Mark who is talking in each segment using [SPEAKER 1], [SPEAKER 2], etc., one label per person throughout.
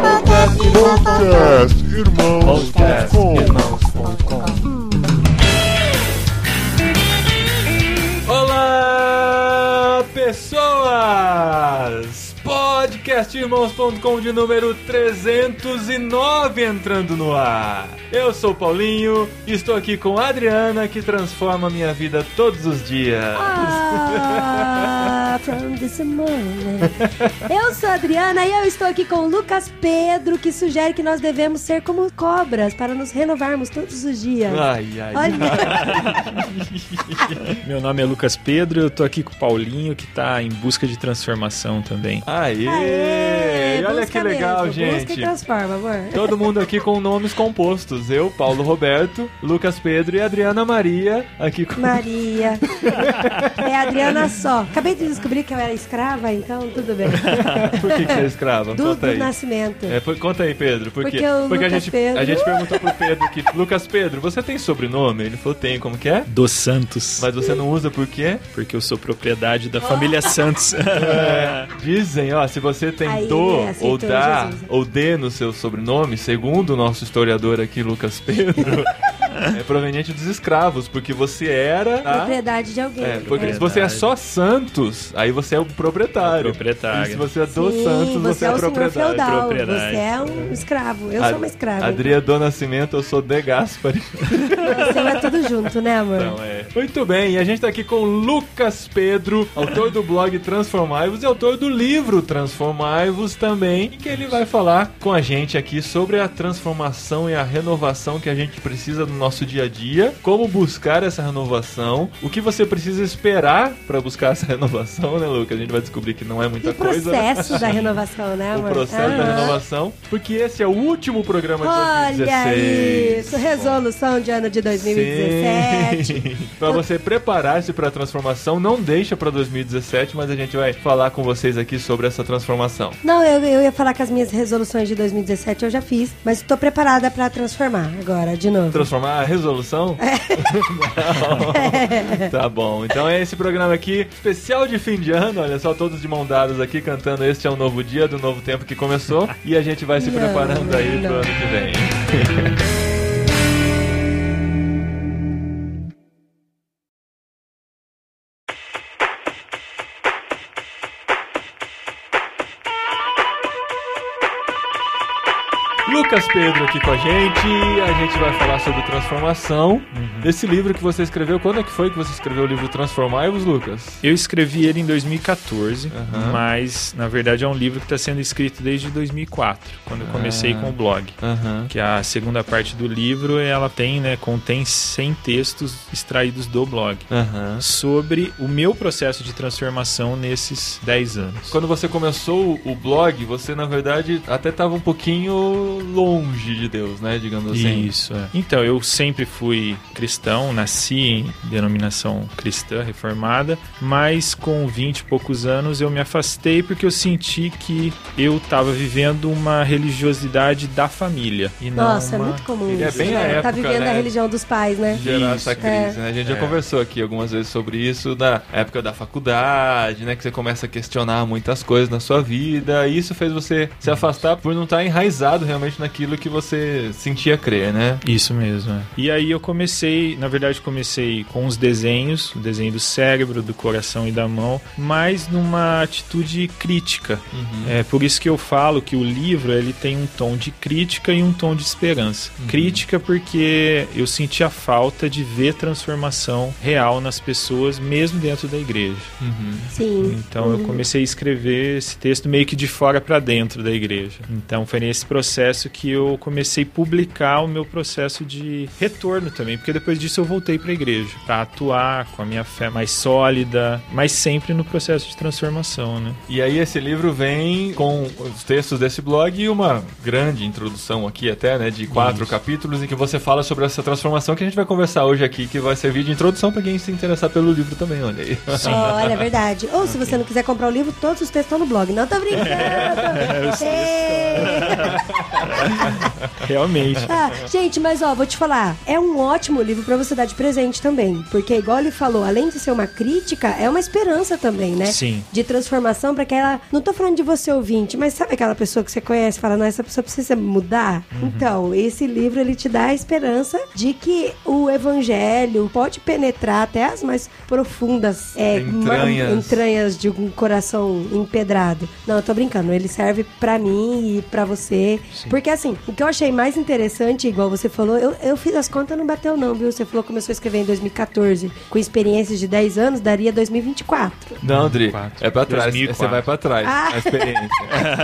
[SPEAKER 1] Podcast Irmãos.
[SPEAKER 2] Podcast
[SPEAKER 1] com.
[SPEAKER 2] Irmãos.com Olá, pessoas! Podcastirmãos.com de número 309 entrando no ar. Eu sou o Paulinho e estou aqui com a Adriana que transforma minha vida todos os dias.
[SPEAKER 3] Ah, from this morning. Eu sou a Adriana e eu estou aqui com o Lucas Pedro, que sugere que nós devemos ser como cobras para nos renovarmos todos os dias.
[SPEAKER 2] Ai, ai,
[SPEAKER 3] Olha,
[SPEAKER 4] Meu nome é Lucas Pedro, eu tô aqui com o Paulinho, que tá em busca de transformação também.
[SPEAKER 2] Aê!
[SPEAKER 3] Aê,
[SPEAKER 2] olha que legal,
[SPEAKER 3] mesmo, Busca e
[SPEAKER 2] gente.
[SPEAKER 3] transforma, amor.
[SPEAKER 2] Todo mundo aqui com nomes compostos. Eu, Paulo Roberto, Lucas Pedro e Adriana Maria aqui com
[SPEAKER 3] Maria. É a Adriana só. Acabei de descobrir que eu era escrava, então tudo bem.
[SPEAKER 2] Por que, que você é escrava?
[SPEAKER 3] Do,
[SPEAKER 2] Conta
[SPEAKER 3] do
[SPEAKER 2] aí.
[SPEAKER 3] nascimento.
[SPEAKER 2] É, por- conta aí, Pedro. Por?
[SPEAKER 3] Porque o
[SPEAKER 2] a,
[SPEAKER 3] Lucas
[SPEAKER 2] gente,
[SPEAKER 3] Pedro-
[SPEAKER 2] a gente perguntou pro Pedro que, Lucas Pedro, você tem sobrenome? Ele falou, tem, como que é?
[SPEAKER 4] Dos Santos,
[SPEAKER 2] Mas você não usa por quê?
[SPEAKER 4] porque eu sou propriedade da família Santos.
[SPEAKER 2] É, dizem, ó, se você tem
[SPEAKER 3] Aí,
[SPEAKER 2] do ou da
[SPEAKER 3] Jesus.
[SPEAKER 2] ou D no seu sobrenome, segundo o nosso historiador aqui, Lucas Pedro, é proveniente dos escravos, porque você era... tá?
[SPEAKER 3] Propriedade de alguém.
[SPEAKER 2] É, porque
[SPEAKER 3] É.
[SPEAKER 2] se você é só Santos, aí você é o proprietário.
[SPEAKER 4] É o proprietário.
[SPEAKER 2] E se você é do
[SPEAKER 3] Sim,
[SPEAKER 2] Santos, você,
[SPEAKER 3] é
[SPEAKER 2] é
[SPEAKER 3] o
[SPEAKER 2] proprietário.
[SPEAKER 3] feudal.
[SPEAKER 4] Propriedade.
[SPEAKER 3] Você é um escravo. Eu
[SPEAKER 2] A-
[SPEAKER 3] sou uma escrava.
[SPEAKER 2] Adria do Nascimento, eu sou De Gaspari.
[SPEAKER 3] Você é tudo junto, né, amor?
[SPEAKER 2] Então, é. Muito bem, e a gente tá aqui com o Lucas Pedro, autor do blog Transformai-vos e autor do livro Transformai-vos também, e que ele vai falar com a gente aqui sobre a transformação e a renovação que a gente precisa no nosso dia a dia, como buscar essa renovação, o que você precisa esperar pra buscar essa renovação, né, Lucas? A gente vai descobrir que não é muita
[SPEAKER 3] E o
[SPEAKER 2] coisa. né?
[SPEAKER 3] processo da renovação, né,
[SPEAKER 2] O
[SPEAKER 3] amor?
[SPEAKER 2] processo da renovação, porque esse é o último programa de
[SPEAKER 3] Olha
[SPEAKER 2] 2016.
[SPEAKER 3] isso, resolução de ano de 2017.
[SPEAKER 2] Sim. pra você preparar-se pra transformação, não deixa pra 2017, mas a gente vai falar com vocês aqui sobre essa transformação.
[SPEAKER 3] Não, eu, eu ia falar que as minhas resoluções de 2017 eu já fiz, mas estou preparada pra transformar agora, de novo.
[SPEAKER 2] Transformar a resolução? Não. Tá bom. Então é esse programa aqui, especial de fim de ano. Olha só, todos de mão dadas aqui cantando Este é um novo dia do novo tempo que começou. E a gente vai se
[SPEAKER 3] Não,
[SPEAKER 2] preparando aí pro
[SPEAKER 3] não.
[SPEAKER 2] ano que vem. Pedro aqui com a gente, a gente vai falar sobre transformação. Esse livro que você escreveu, quando é que foi que você escreveu o livro Transformai-vos, Lucas?
[SPEAKER 4] Eu escrevi ele em 2014,
[SPEAKER 2] Aham.
[SPEAKER 4] mas na verdade é um livro que está sendo escrito desde 2004, quando eu comecei
[SPEAKER 2] Ah.
[SPEAKER 4] com o blog. Que a segunda parte do livro, ela tem, né, contém 100 textos extraídos do blog sobre o meu processo de transformação nesses 10 anos.
[SPEAKER 2] Quando você começou o blog, você na verdade até estava um pouquinho longe de Deus, né? Digamos assim.
[SPEAKER 4] Isso, é. Então, eu sempre fui cristão, nasci em denominação cristã reformada, mas com 20 e poucos anos eu me afastei porque eu senti que eu estava vivendo uma religiosidade da família. E não
[SPEAKER 3] Nossa, é
[SPEAKER 4] uma...
[SPEAKER 3] muito comum
[SPEAKER 2] É
[SPEAKER 3] isso.
[SPEAKER 2] bem a
[SPEAKER 3] né?
[SPEAKER 2] época,
[SPEAKER 3] Tá vivendo
[SPEAKER 2] né?
[SPEAKER 3] a religião dos pais, né?
[SPEAKER 2] Gerar essa crise,
[SPEAKER 3] é.
[SPEAKER 2] né? A gente já
[SPEAKER 4] É.
[SPEAKER 2] conversou aqui algumas vezes sobre isso, da época da faculdade, né? Que você começa a questionar muitas coisas na sua vida, e isso fez você se afastar por não estar enraizado realmente naquilo que você sentia crer, né?
[SPEAKER 4] Isso mesmo. é. E aí eu comecei, na verdade comecei com os desenhos, o desenho do cérebro, do coração e da mão, mas numa atitude crítica. É por isso que eu falo que o livro ele tem um tom de crítica e um tom de esperança. Crítica porque eu senti a falta de ver transformação real nas pessoas, mesmo dentro da igreja.
[SPEAKER 3] Sim.
[SPEAKER 4] Então eu comecei a escrever esse texto meio que de fora para dentro da igreja. Então foi nesse processo que eu comecei a publicar o meu processo de retorno também, porque depois disso eu voltei para a igreja para atuar com a minha fé mais sólida, mas sempre no processo de transformação, né?
[SPEAKER 2] E aí esse livro vem com os textos desse blog e uma grande introdução aqui até, né, de quatro
[SPEAKER 4] Isso.
[SPEAKER 2] capítulos em que você fala sobre essa transformação que a gente vai conversar hoje aqui, que vai servir de introdução para quem se interessar pelo livro também, olha aí.
[SPEAKER 3] Olha, é verdade. Ou se você não quiser comprar o livro, todos os textos estão no blog. Não tô brincando.
[SPEAKER 4] textos
[SPEAKER 3] Ei.
[SPEAKER 4] Realmente.
[SPEAKER 3] Ah, gente, mas ó, vou te falar, é um ótimo livro pra você dar de presente também, porque igual ele falou, além de ser uma crítica, é uma esperança também, né?
[SPEAKER 4] Sim.
[SPEAKER 3] De transformação pra que ela, não tô falando de você ouvinte, mas sabe aquela pessoa que você conhece, e fala, não, essa pessoa precisa mudar?
[SPEAKER 4] Uhum.
[SPEAKER 3] Então, esse livro ele te dá a esperança de que o evangelho pode penetrar até as mais profundas é,
[SPEAKER 2] Entranhas.
[SPEAKER 3] entranhas de um coração empedrado. Não, eu tô brincando, ele serve pra mim e pra você. Porque assim, o que eu achei mais interessante, igual você falou, eu, eu fiz as contas não bateu não, viu? Você falou que começou a escrever em 2014, com experiências de 10 anos, daria 2024.
[SPEAKER 2] Não, Dri,
[SPEAKER 4] 2004.
[SPEAKER 2] é pra trás.
[SPEAKER 4] 2004.
[SPEAKER 2] Você vai pra trás,
[SPEAKER 3] Ah.
[SPEAKER 2] a experiência.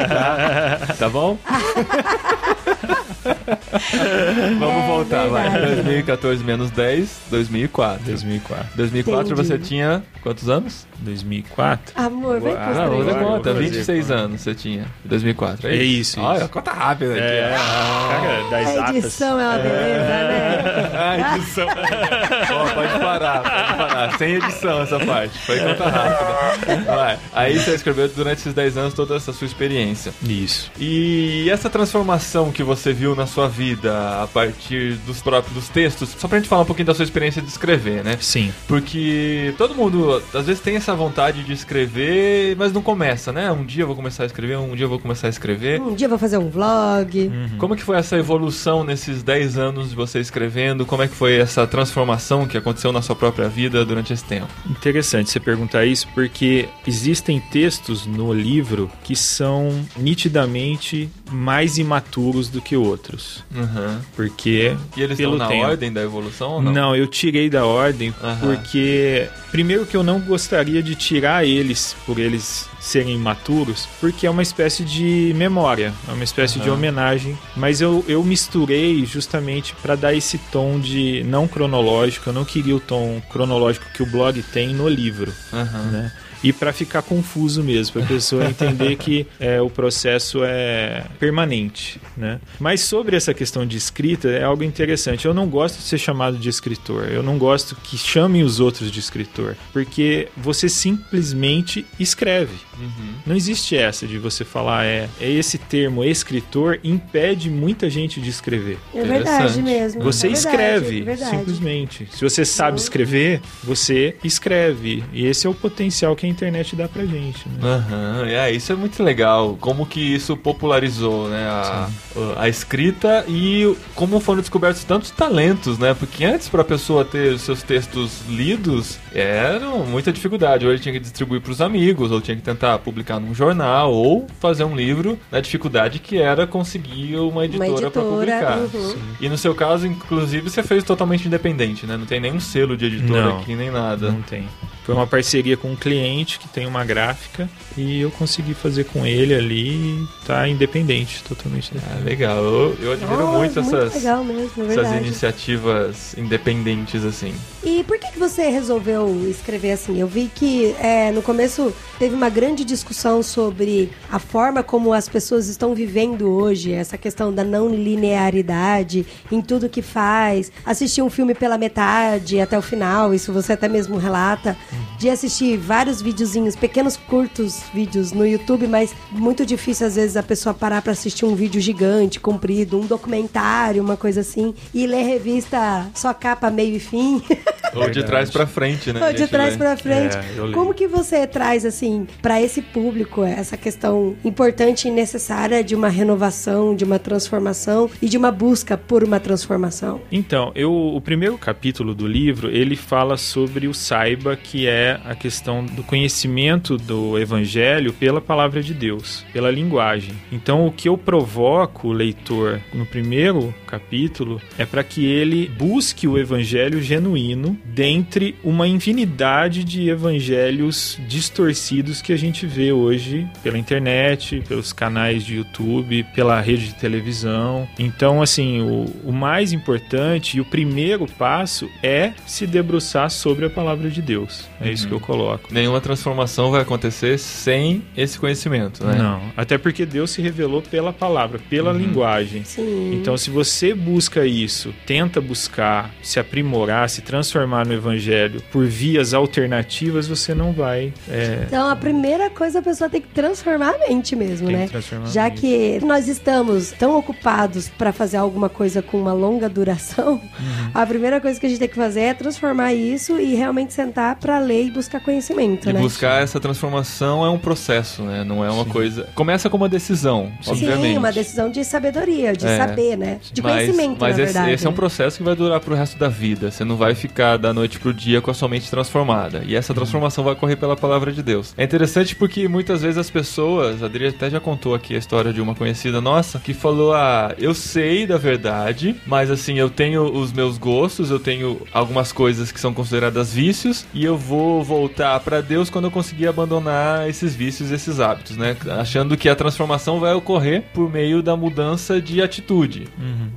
[SPEAKER 2] tá? Tá bom? Vamos
[SPEAKER 3] É
[SPEAKER 2] voltar, vai.
[SPEAKER 3] verdade.
[SPEAKER 2] 2014 menos 10, 2004.
[SPEAKER 4] 2004.
[SPEAKER 2] 2004
[SPEAKER 3] Entendi.
[SPEAKER 2] você tinha quantos anos?
[SPEAKER 4] 2004?
[SPEAKER 3] Amor, vem
[SPEAKER 4] Ah,
[SPEAKER 2] conta,
[SPEAKER 4] vou fazer
[SPEAKER 2] 26
[SPEAKER 4] conta.
[SPEAKER 2] anos você tinha. 2004, é
[SPEAKER 4] É
[SPEAKER 2] isso?
[SPEAKER 4] isso,
[SPEAKER 2] Olha,
[SPEAKER 4] isso.
[SPEAKER 2] conta rápida aqui.
[SPEAKER 4] É,
[SPEAKER 2] Ah.
[SPEAKER 4] cara, das
[SPEAKER 3] A
[SPEAKER 4] atas.
[SPEAKER 3] edição é uma beleza, né?
[SPEAKER 2] Ah, edição. Ó, pode parar, pode parar. Sem edição essa parte. Foi conta rápida. Vai. Aí você escreveu durante esses 10 anos toda essa sua experiência.
[SPEAKER 4] Isso.
[SPEAKER 2] E essa transformação que você viu na sua vida a partir dos próprios dos textos, só pra gente falar um pouquinho da sua experiência de escrever, né?
[SPEAKER 4] Sim.
[SPEAKER 2] Porque todo mundo, às vezes, tem essa vontade de escrever, mas não começa, né? Um dia eu vou começar a escrever, um dia eu vou começar a escrever.
[SPEAKER 3] Um dia eu vou fazer um vlog.
[SPEAKER 2] Como que foi essa evolução nesses 10 anos de você escrevendo? Como é que foi essa transformação que aconteceu na sua própria vida durante esse tempo?
[SPEAKER 4] Interessante você perguntar isso, porque existem textos no livro que são nitidamente mais imaturos do que outros.
[SPEAKER 2] Uhum.
[SPEAKER 4] Porque.
[SPEAKER 2] E eles
[SPEAKER 4] pelo
[SPEAKER 2] estão na
[SPEAKER 4] tempo.
[SPEAKER 2] ordem da evolução ou
[SPEAKER 4] Não?
[SPEAKER 2] não?
[SPEAKER 4] eu tirei da ordem
[SPEAKER 2] Aham.
[SPEAKER 4] porque. Primeiro que eu não gostaria de tirar eles por eles serem imaturos, porque é uma espécie de memória, é uma espécie de
[SPEAKER 2] Aham.
[SPEAKER 4] homenagem. Mas eu, eu misturei justamente para dar esse tom de não cronológico. Eu não queria o tom cronológico que o blog tem no livro né? E para ficar confuso mesmo, para a pessoa entender que é, o processo é permanente, né? Mas sobre essa questão de escrita é algo interessante. Eu não gosto de ser chamado de escritor. Eu não gosto que chamem os outros de escritor, porque você simplesmente escreve.
[SPEAKER 2] Uhum.
[SPEAKER 4] Não existe essa de você falar é, é esse termo escritor impede muita gente de escrever.
[SPEAKER 3] É verdade mesmo.
[SPEAKER 4] Você
[SPEAKER 3] é verdade,
[SPEAKER 4] escreve,
[SPEAKER 3] é verdade.
[SPEAKER 4] simplesmente. Se você sabe escrever, você escreve. E esse é o potencial que a internet dá pra gente. Né?
[SPEAKER 2] Aham, é, isso é muito legal. Como que isso popularizou, né? A, a escrita e como foram descobertos tantos talentos, né? Porque antes pra pessoa ter seus textos lidos, era muita dificuldade. Ou ele tinha que distribuir pros amigos, ou tinha que tentar publicar num jornal, ou fazer um livro. Na dificuldade que era conseguir uma editora, pra publicar.
[SPEAKER 3] uhum.
[SPEAKER 2] E no seu caso, inclusive, você fez totalmente independente, né? Não tem nenhum selo de editora
[SPEAKER 4] Não.
[SPEAKER 2] aqui, nem nada.
[SPEAKER 4] Não tem. Foi uma parceria com um cliente que tem uma gráfica e eu consegui fazer com ele ali e tá independente, totalmente independente.
[SPEAKER 2] Ah, legal. Eu, eu admiro
[SPEAKER 3] Nossa,
[SPEAKER 2] muito essas,
[SPEAKER 3] legal mesmo, é
[SPEAKER 2] essas iniciativas independentes, assim.
[SPEAKER 3] E por que, que você resolveu escrever assim? Eu vi que é, no começo teve uma grande discussão sobre a forma como as pessoas estão vivendo hoje, essa questão da não linearidade em tudo que faz. Assistir um filme pela metade até o final, isso você até mesmo relata. De assistir vários videozinhos, pequenos curtos vídeos no YouTube, mas muito difícil às vezes a pessoa parar pra assistir um vídeo gigante, comprido, um documentário, uma coisa assim, e ler revista só capa, meio e fim.
[SPEAKER 2] Ou de trás pra frente, né?
[SPEAKER 3] Ou
[SPEAKER 2] a
[SPEAKER 3] de trás pra frente.
[SPEAKER 4] É,
[SPEAKER 3] Como que você traz, assim, pra esse público essa questão importante e necessária de uma renovação, de uma transformação e de uma busca por uma transformação?
[SPEAKER 4] Então, eu, o primeiro capítulo do livro, ele fala sobre o saiba, que é a questão do conhecimento do evangelho pela palavra de Deus, pela linguagem. Então, o que eu provoco o leitor no primeiro capítulo é para que ele busque o evangelho genuíno dentre uma infinidade de evangelhos distorcidos que a gente vê hoje pela internet, pelos canais de YouTube, pela rede de televisão. Então, assim, o, o mais importante e o primeiro passo é se debruçar sobre a palavra de Deus. É isso que eu coloco.
[SPEAKER 2] Nenhuma transformação vai acontecer sem esse conhecimento, né?
[SPEAKER 4] Não, até porque Deus se revelou pela palavra, pela linguagem.
[SPEAKER 3] Sim.
[SPEAKER 4] Então, se você busca isso, tenta buscar se aprimorar, se transformar transformar no evangelho por vias alternativas, você não vai. É,
[SPEAKER 3] Então, a primeira coisa a pessoa tem que transformar a mente mesmo,
[SPEAKER 4] Tem que
[SPEAKER 3] né?
[SPEAKER 4] transformar a
[SPEAKER 3] Já
[SPEAKER 4] mente.
[SPEAKER 3] que nós estamos tão ocupados para fazer alguma coisa com uma longa duração,
[SPEAKER 4] Uhum.
[SPEAKER 3] a primeira coisa que a gente tem que fazer é transformar isso e realmente sentar para ler e buscar conhecimento,
[SPEAKER 2] E
[SPEAKER 3] né?
[SPEAKER 2] buscar essa transformação é um processo, né? Não é uma coisa. Começa com uma decisão, obviamente.
[SPEAKER 3] Sim, uma decisão de sabedoria, de
[SPEAKER 2] É.
[SPEAKER 3] saber, né? De
[SPEAKER 2] mas,
[SPEAKER 3] conhecimento,
[SPEAKER 2] mas
[SPEAKER 3] na
[SPEAKER 2] esse,
[SPEAKER 3] verdade.
[SPEAKER 2] esse é um processo que vai durar pro resto da vida. Você não vai ficar da noite pro dia com a sua mente transformada. E
[SPEAKER 3] Uhum.
[SPEAKER 2] essa transformação vai ocorrer pela palavra de Deus. É interessante porque muitas vezes as pessoas, a Adri até já contou aqui a história de uma conhecida nossa, que falou: Ah, eu sei da verdade, mas assim, eu tenho os meus gostos, eu tenho algumas coisas que são consideradas vícios, e eu vou voltar pra Deus quando eu conseguir abandonar esses vícios, esses hábitos, né? Achando que a transformação vai ocorrer por meio da mudança de atitude.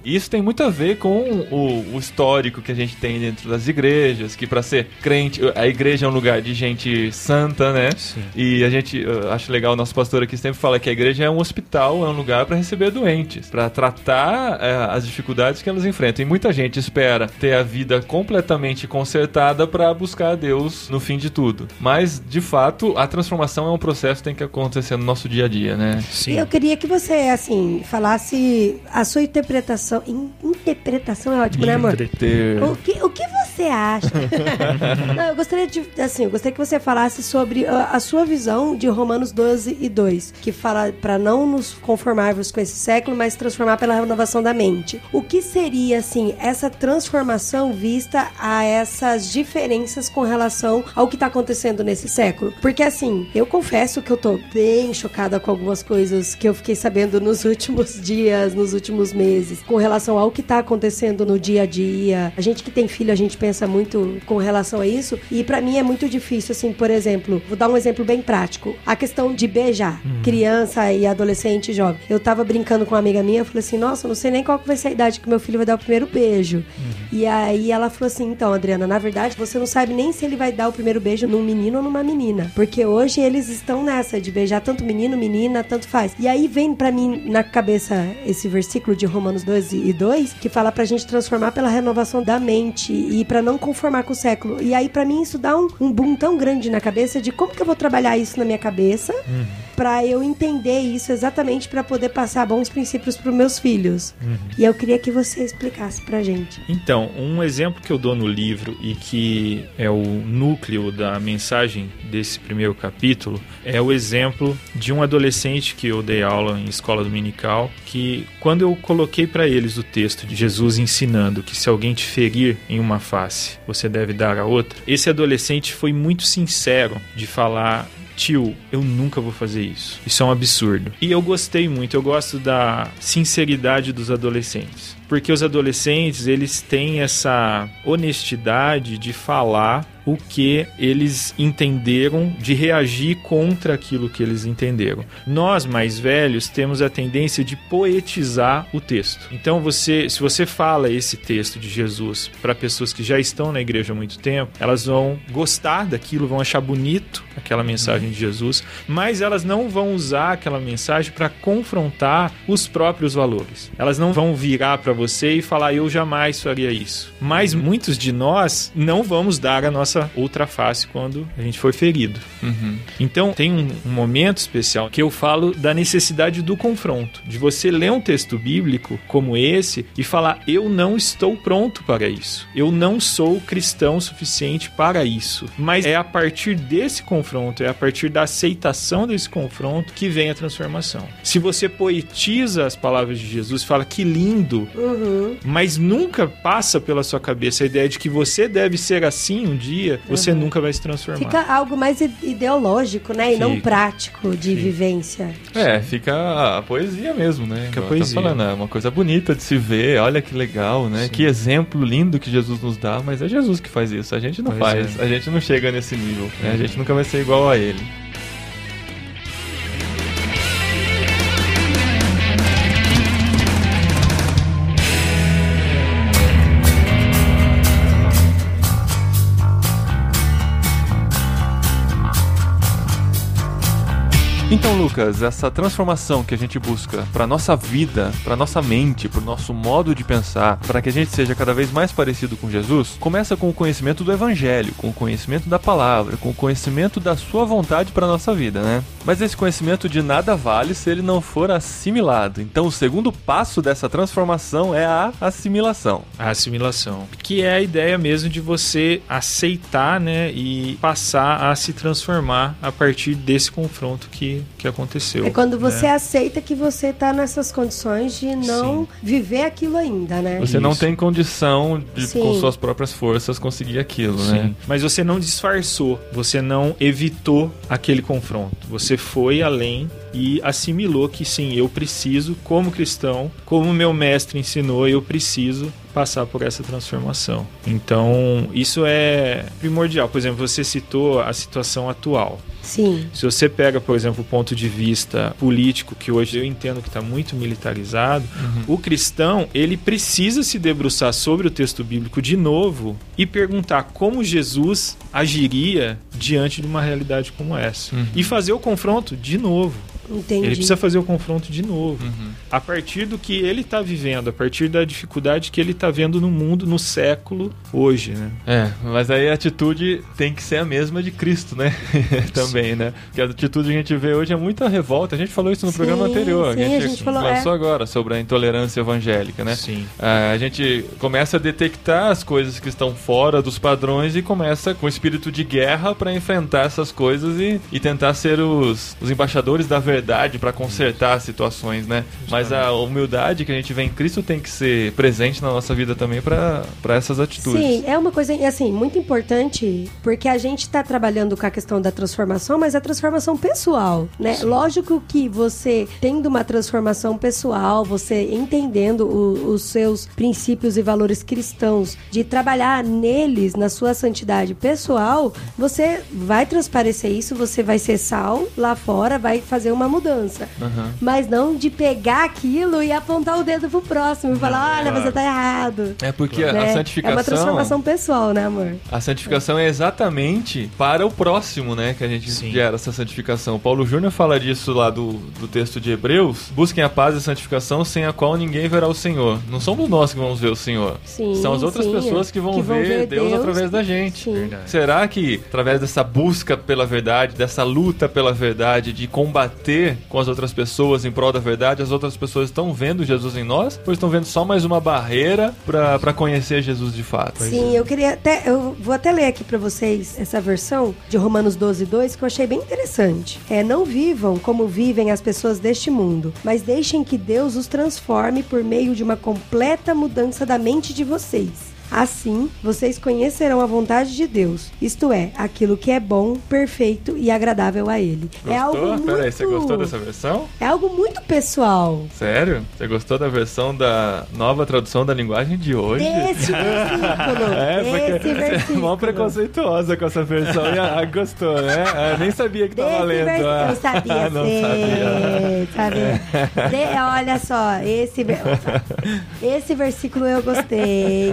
[SPEAKER 2] Isso tem muito a ver com o, o histórico que a gente tem dentro das igrejas, que para ser crente, a igreja é um lugar de gente santa, né?
[SPEAKER 4] Sim.
[SPEAKER 2] E a gente, acho legal, o nosso pastor aqui sempre fala que a igreja é um hospital, é um lugar para receber doentes, para tratar é, as dificuldades que elas enfrentam. E muita gente espera ter a vida completamente consertada para buscar a Deus no fim de tudo. Mas, de fato, a transformação é um processo que tem que acontecer no nosso dia a dia, né?
[SPEAKER 4] Sim.
[SPEAKER 3] Eu queria que você, assim, falasse a sua interpretação. In- interpretação é ótimo, né, amor? O que, o que você acha? Não, eu gostaria de, assim, eu gostaria que você falasse sobre a, a sua visão de Romanos 12 e 2, que fala para não nos conformarmos com esse século, mas transformar pela renovação da mente. O que seria, assim, essa transformação vista a essas diferenças com relação ao que tá acontecendo nesse século? Porque, assim, eu confesso que eu tô bem chocada com algumas coisas que eu fiquei sabendo nos últimos dias, nos últimos meses, com relação ao que tá acontecendo no dia a dia. A gente que tem filho, a gente pensa muito com relação a isso. E pra mim é muito difícil, assim, por exemplo, vou dar um exemplo bem prático. A questão de beijar criança e adolescente jovem. Eu tava brincando com uma amiga minha, eu falei assim, nossa, eu não sei nem qual vai ser a idade que meu filho vai dar o primeiro beijo. E aí ela falou assim, então, Adriana, na verdade, você não sabe nem se ele vai dar o primeiro beijo num menino ou numa menina. Porque hoje eles estão nessa de beijar tanto menino, menina, tanto faz. E aí vem pra mim na cabeça esse versículo de Romanos 12 e 2, que fala pra gente transformar pela renovação da mente e pra não conformar com o século. E aí pra mim isso dá um, um boom tão grande na cabeça de como que eu vou trabalhar isso na minha cabeça pra eu entender isso exatamente pra poder passar bons princípios pros meus filhos. E eu queria que você explicasse pra gente.
[SPEAKER 4] Então, um exemplo que eu dou no livro e que é o núcleo da mensagem desse primeiro capítulo é o exemplo de um adolescente que eu dei aula em escola dominical, que quando eu coloquei para eles o texto de Jesus ensinando que se alguém te ferir em uma face, você deve dar a outra, esse adolescente foi muito sincero de falar Tio, eu nunca vou fazer isso. Isso é um absurdo. E eu gostei muito, eu gosto da sinceridade dos adolescentes. Porque os adolescentes, eles têm essa honestidade de falar o que eles entenderam, de reagir contra aquilo que eles entenderam. Nós, mais velhos, temos a tendência de poetizar o texto. Então, você, se você fala esse texto de Jesus para pessoas que já estão na igreja há muito tempo, elas vão gostar daquilo, vão achar bonito aquela mensagem de Jesus, mas elas não vão usar aquela mensagem para confrontar os próprios valores. Elas não vão virar para você e falar eu jamais faria isso. Mas muitos de nós não vamos dar a nossa outra face quando a gente foi ferido.
[SPEAKER 2] Uhum.
[SPEAKER 4] Então tem um, um momento especial que eu falo da necessidade do confronto, de você ler um texto bíblico como esse e falar: eu não estou pronto para isso, eu não sou cristão suficiente para isso. Mas é a partir desse confronto, é a partir da aceitação desse confronto que vem a transformação. Se você poetiza as palavras de Jesus, fala que lindo,
[SPEAKER 3] Uhum.
[SPEAKER 4] mas nunca passa pela sua cabeça a ideia de que você deve ser assim um dia, você nunca vai se transformar.
[SPEAKER 3] Fica algo mais ideológico, né? E não
[SPEAKER 4] Fica.
[SPEAKER 3] prático de
[SPEAKER 4] Fica.
[SPEAKER 3] vivência.
[SPEAKER 2] É, fica a poesia mesmo, né?
[SPEAKER 4] Fica a
[SPEAKER 2] Igual
[SPEAKER 4] poesia.
[SPEAKER 2] Tá falando, é uma coisa bonita de se ver, olha que legal, né?
[SPEAKER 4] Sim.
[SPEAKER 2] Que exemplo lindo que Jesus nos dá, mas é Jesus que faz isso, a gente não
[SPEAKER 4] Pois
[SPEAKER 2] faz,
[SPEAKER 4] é.
[SPEAKER 2] a gente não chega nesse nível, né? A gente nunca vai ser igual a ele. Então, Lucas, essa transformação que a gente busca para nossa vida, para nossa mente, para o nosso modo de pensar, para que a gente seja cada vez mais parecido com Jesus, começa com o conhecimento do Evangelho, com o conhecimento da palavra, com o conhecimento da sua vontade para nossa vida, né? Mas esse conhecimento de nada vale se ele não for assimilado. Então, o segundo passo dessa transformação é a assimilação.
[SPEAKER 4] A assimilação, que é a ideia mesmo de você aceitar, né, e passar a se transformar a partir desse confronto que, que aconteceu.
[SPEAKER 3] É quando você
[SPEAKER 4] né?
[SPEAKER 3] aceita que você tá nessas condições de não
[SPEAKER 4] Sim.
[SPEAKER 3] viver aquilo ainda, né?
[SPEAKER 2] Você não
[SPEAKER 4] Isso.
[SPEAKER 2] tem condição de,
[SPEAKER 3] Sim.
[SPEAKER 2] com suas próprias forças, conseguir aquilo, né?
[SPEAKER 4] Sim. Mas você não disfarçou, você não evitou aquele confronto. Você foi além e assimilou que sim, eu preciso, como cristão, como meu mestre ensinou, eu preciso passar por essa transformação. Então, isso é primordial. Por exemplo, você citou a situação atual.
[SPEAKER 3] Sim.
[SPEAKER 4] Se você pega, por exemplo, o ponto de vista político, que hoje eu entendo que está muito militarizado, o cristão ele precisa se debruçar sobre o texto bíblico de novo e perguntar como Jesus agiria diante de uma realidade como essa. E fazer o confronto de novo.
[SPEAKER 3] Entendi.
[SPEAKER 4] Ele precisa fazer o confronto de novo. A partir do que ele está vivendo, a partir da dificuldade que ele está vendo no mundo, no século, hoje, né?
[SPEAKER 2] É, mas aí a atitude tem que ser a mesma de Cristo, né? Também, né? Porque a atitude que a gente vê hoje é muita revolta. A gente falou isso no
[SPEAKER 3] Sim,
[SPEAKER 2] programa anterior.
[SPEAKER 3] sim,
[SPEAKER 2] a, gente
[SPEAKER 3] a gente falou,
[SPEAKER 2] lançou
[SPEAKER 3] é.
[SPEAKER 2] agora sobre a intolerância evangélica, né?
[SPEAKER 4] Sim.
[SPEAKER 2] Ah, a gente começa a detectar as coisas que estão fora dos padrões e começa com espírito de guerra para enfrentar essas coisas e, e tentar ser os, os embaixadores da verdade para consertar as situações, né? Mas a humildade que a gente vê em Cristo tem que ser presente na nossa vida também para essas atitudes.
[SPEAKER 3] Sim, é uma coisa assim muito importante porque a gente está trabalhando com a questão da transformação, mas a transformação pessoal, né? Lógico que você tendo uma transformação pessoal, você entendendo o- os seus princípios e valores cristãos, de trabalhar neles na sua santidade pessoal, você vai transparecer isso, você vai ser sal lá fora, vai fazer uma mudança, mas não de pegar aquilo e apontar o dedo pro próximo e falar, olha, você tá errado.
[SPEAKER 2] É porque
[SPEAKER 3] né?
[SPEAKER 2] a santificação.
[SPEAKER 3] É uma transformação pessoal, né, amor?
[SPEAKER 2] A santificação é exatamente para o próximo, né? Que a gente
[SPEAKER 4] Sim.
[SPEAKER 2] gera essa santificação. Paulo Júnior fala disso lá do, do texto de Hebreus. Busquem a paz e a santificação sem a qual ninguém verá o Senhor. Não somos nós que vamos ver o Senhor.
[SPEAKER 3] Sim,
[SPEAKER 2] São as outras
[SPEAKER 3] sim,
[SPEAKER 2] pessoas que vão, ver, Deus, através da gente. Será que através dessa busca pela verdade, dessa luta pela verdade, de combater com as outras pessoas em prol da verdade, as outras pessoas estão vendo Jesus em nós? Ou estão vendo só mais uma barreira para conhecer Jesus de fato?
[SPEAKER 3] Sim, eu queria até. Eu vou até ler aqui pra vocês essa versão de Romanos 12, 2, que eu achei bem interessante. É: Não vivam como vivem as pessoas deste mundo, mas deixem que Deus os transforme por meio de uma completa mudança da mente de vocês. Assim, vocês conhecerão a vontade de Deus, isto é, aquilo que é bom, perfeito e agradável a Ele. É algo
[SPEAKER 2] Gostou?
[SPEAKER 3] muito...
[SPEAKER 2] Peraí, você gostou dessa versão?
[SPEAKER 3] É algo muito pessoal.
[SPEAKER 2] Sério? Você gostou da versão da nova tradução da linguagem de hoje?
[SPEAKER 3] Desse versículo.
[SPEAKER 2] É, porque é
[SPEAKER 3] versículo.
[SPEAKER 2] mó preconceituosa com essa versão e ah, gostou, né? Ah, nem sabia que tava lendo.
[SPEAKER 3] vers-
[SPEAKER 2] ah.
[SPEAKER 3] Eu sabia,
[SPEAKER 2] não sabia.
[SPEAKER 3] sabia. De- olha só, esse, esse versículo eu gostei.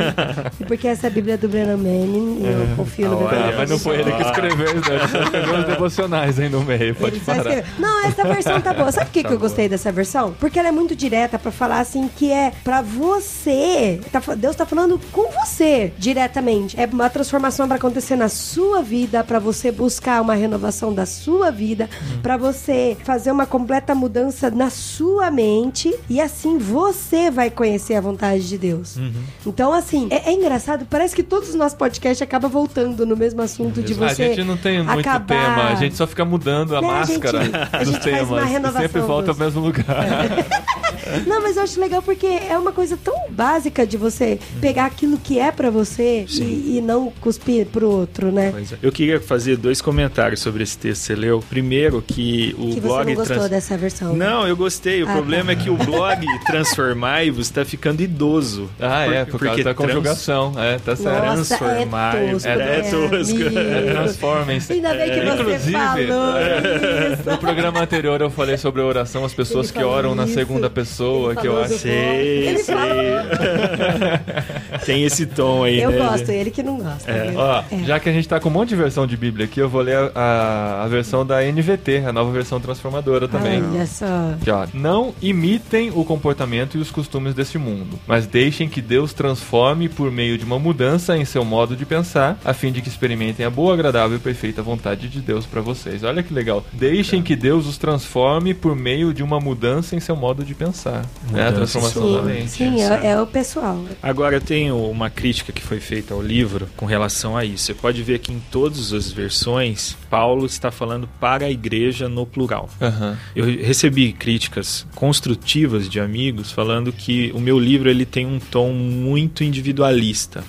[SPEAKER 3] Porque essa é a Bíblia do Brennan Manning, eu confio no
[SPEAKER 4] Olha
[SPEAKER 3] Brennan
[SPEAKER 2] Ah, mas não foi ele que escreveu, né? Ele escreveu os devocionais aí no meio, pode
[SPEAKER 3] Ele
[SPEAKER 2] parar.
[SPEAKER 3] Não, essa versão tá boa. Sabe por que,
[SPEAKER 2] Tá
[SPEAKER 3] que eu
[SPEAKER 2] boa.
[SPEAKER 3] gostei dessa versão? Porque ela é muito direta pra falar assim que é pra você. Tá Deus tá falando com você diretamente. É uma transformação pra acontecer na sua vida, pra você buscar uma renovação da sua vida,
[SPEAKER 2] Uhum.
[SPEAKER 3] pra você fazer uma completa mudança na sua mente e assim você vai conhecer a vontade de Deus.
[SPEAKER 2] Uhum.
[SPEAKER 3] Então, assim, é, é engraçado. Parece que todos os nossos podcasts acabam voltando no mesmo assunto de você.
[SPEAKER 2] a gente não tem muito
[SPEAKER 3] acabar-
[SPEAKER 2] tema, a gente só fica mudando a
[SPEAKER 3] Né, a
[SPEAKER 2] máscara
[SPEAKER 3] gente- a
[SPEAKER 2] dos
[SPEAKER 3] gente faz uma
[SPEAKER 2] temas
[SPEAKER 3] renovação
[SPEAKER 2] sempre volta
[SPEAKER 3] dos-
[SPEAKER 2] ao mesmo lugar.
[SPEAKER 3] Não, mas eu acho legal porque é uma coisa tão básica de você pegar aquilo que é pra você e, e não cuspir pro outro, né?
[SPEAKER 4] É. Eu queria fazer dois comentários sobre esse texto que você leu. Primeiro, que o
[SPEAKER 3] Que você
[SPEAKER 4] blog.
[SPEAKER 3] não gostou
[SPEAKER 4] trans-
[SPEAKER 3] dessa versão. né?
[SPEAKER 4] Não, eu gostei. O
[SPEAKER 3] Ah,
[SPEAKER 4] problema
[SPEAKER 3] tá.
[SPEAKER 4] é que o blog Transformai-vos está ficando idoso.
[SPEAKER 2] Ah, é, por causa da conjugação, Transformação, é, tá certo.
[SPEAKER 3] Nossa,
[SPEAKER 4] Transformar,
[SPEAKER 3] é tosco,
[SPEAKER 4] é- é tosco.
[SPEAKER 2] É, Transformem-se.
[SPEAKER 3] Ainda bem que você
[SPEAKER 2] Inclusive,
[SPEAKER 3] falou
[SPEAKER 2] é,
[SPEAKER 3] isso.
[SPEAKER 2] No programa anterior eu falei sobre a oração, as pessoas
[SPEAKER 3] Ele
[SPEAKER 2] que oram na
[SPEAKER 3] isso.
[SPEAKER 2] segunda pessoa,
[SPEAKER 3] Ele
[SPEAKER 2] que eu
[SPEAKER 3] falou
[SPEAKER 2] acho.
[SPEAKER 3] do-
[SPEAKER 4] Sei,
[SPEAKER 3] Ele
[SPEAKER 4] sei.
[SPEAKER 3] falou.
[SPEAKER 4] Tem esse tom aí,
[SPEAKER 3] Eu
[SPEAKER 4] né?
[SPEAKER 3] gosto, ele que não gosta. viu?
[SPEAKER 2] Ó,
[SPEAKER 3] É.
[SPEAKER 2] já que a gente tá com um monte de versão de Bíblia aqui, eu vou ler a, a- a versão da NVT, a nova versão transformadora também.
[SPEAKER 3] Olha só.
[SPEAKER 2] Aqui, ó. Não imitem o comportamento e os costumes deste mundo, mas deixem que Deus transforme por meio de uma mudança em seu modo de pensar, a fim de que experimentem a boa, agradável e perfeita vontade de Deus pra vocês. Olha que legal. Deixem que Deus os transforme por meio de uma mudança em seu modo de pensar. É a transformação
[SPEAKER 4] seu
[SPEAKER 2] da mente.
[SPEAKER 3] Sim, é, é o pessoal.
[SPEAKER 4] Agora eu tenho uma crítica que foi feita ao livro com relação a isso. Você pode ver que em todas as versões, Paulo está falando para a igreja no plural.
[SPEAKER 2] Aham.
[SPEAKER 4] Eu recebi críticas construtivas de amigos falando que o meu livro ele tem um tom muito individualista,